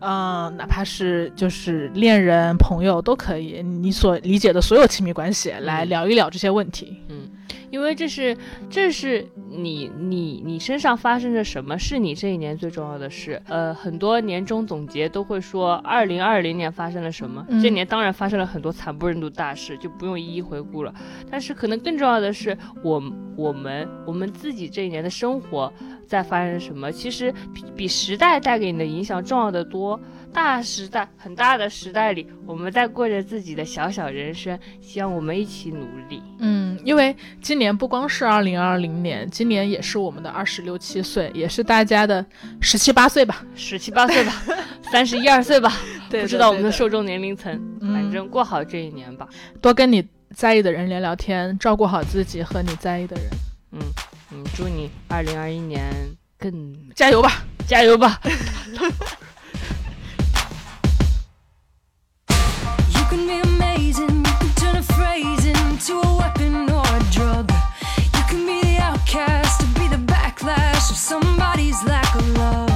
嗯，哪怕是就是恋人、朋友都可以，你所理解的所有亲密关系，来聊一聊这些问题。嗯。因为这是，这是你你你身上发生着什么，是你这一年最重要的事。呃，很多年终总结都会说，二零二零年发生了什么？这年当然发生了很多惨不忍睹大事，就不用一一回顾了。但是可能更重要的是，我我们我们自己这一年的生活在发生什么？其实比比时代带给你的影响重要的多。大时代很大的时代里，我们在过着自己的小小人生，希望我们一起努力。嗯，因为今年不光是二零二零年，今年也是我们的二十六七岁，也是大家的十七八岁吧，十七八岁吧，三十一二岁吧，不知道我们的受众年龄层，反正过好这一年吧，多跟你在意的人聊聊天，照顾好自己和你在意的人。嗯嗯，祝你二零二一年更加油吧，加油吧。into a weapon or a drug. You can be the outcast or be the backlash of somebody's lack of love.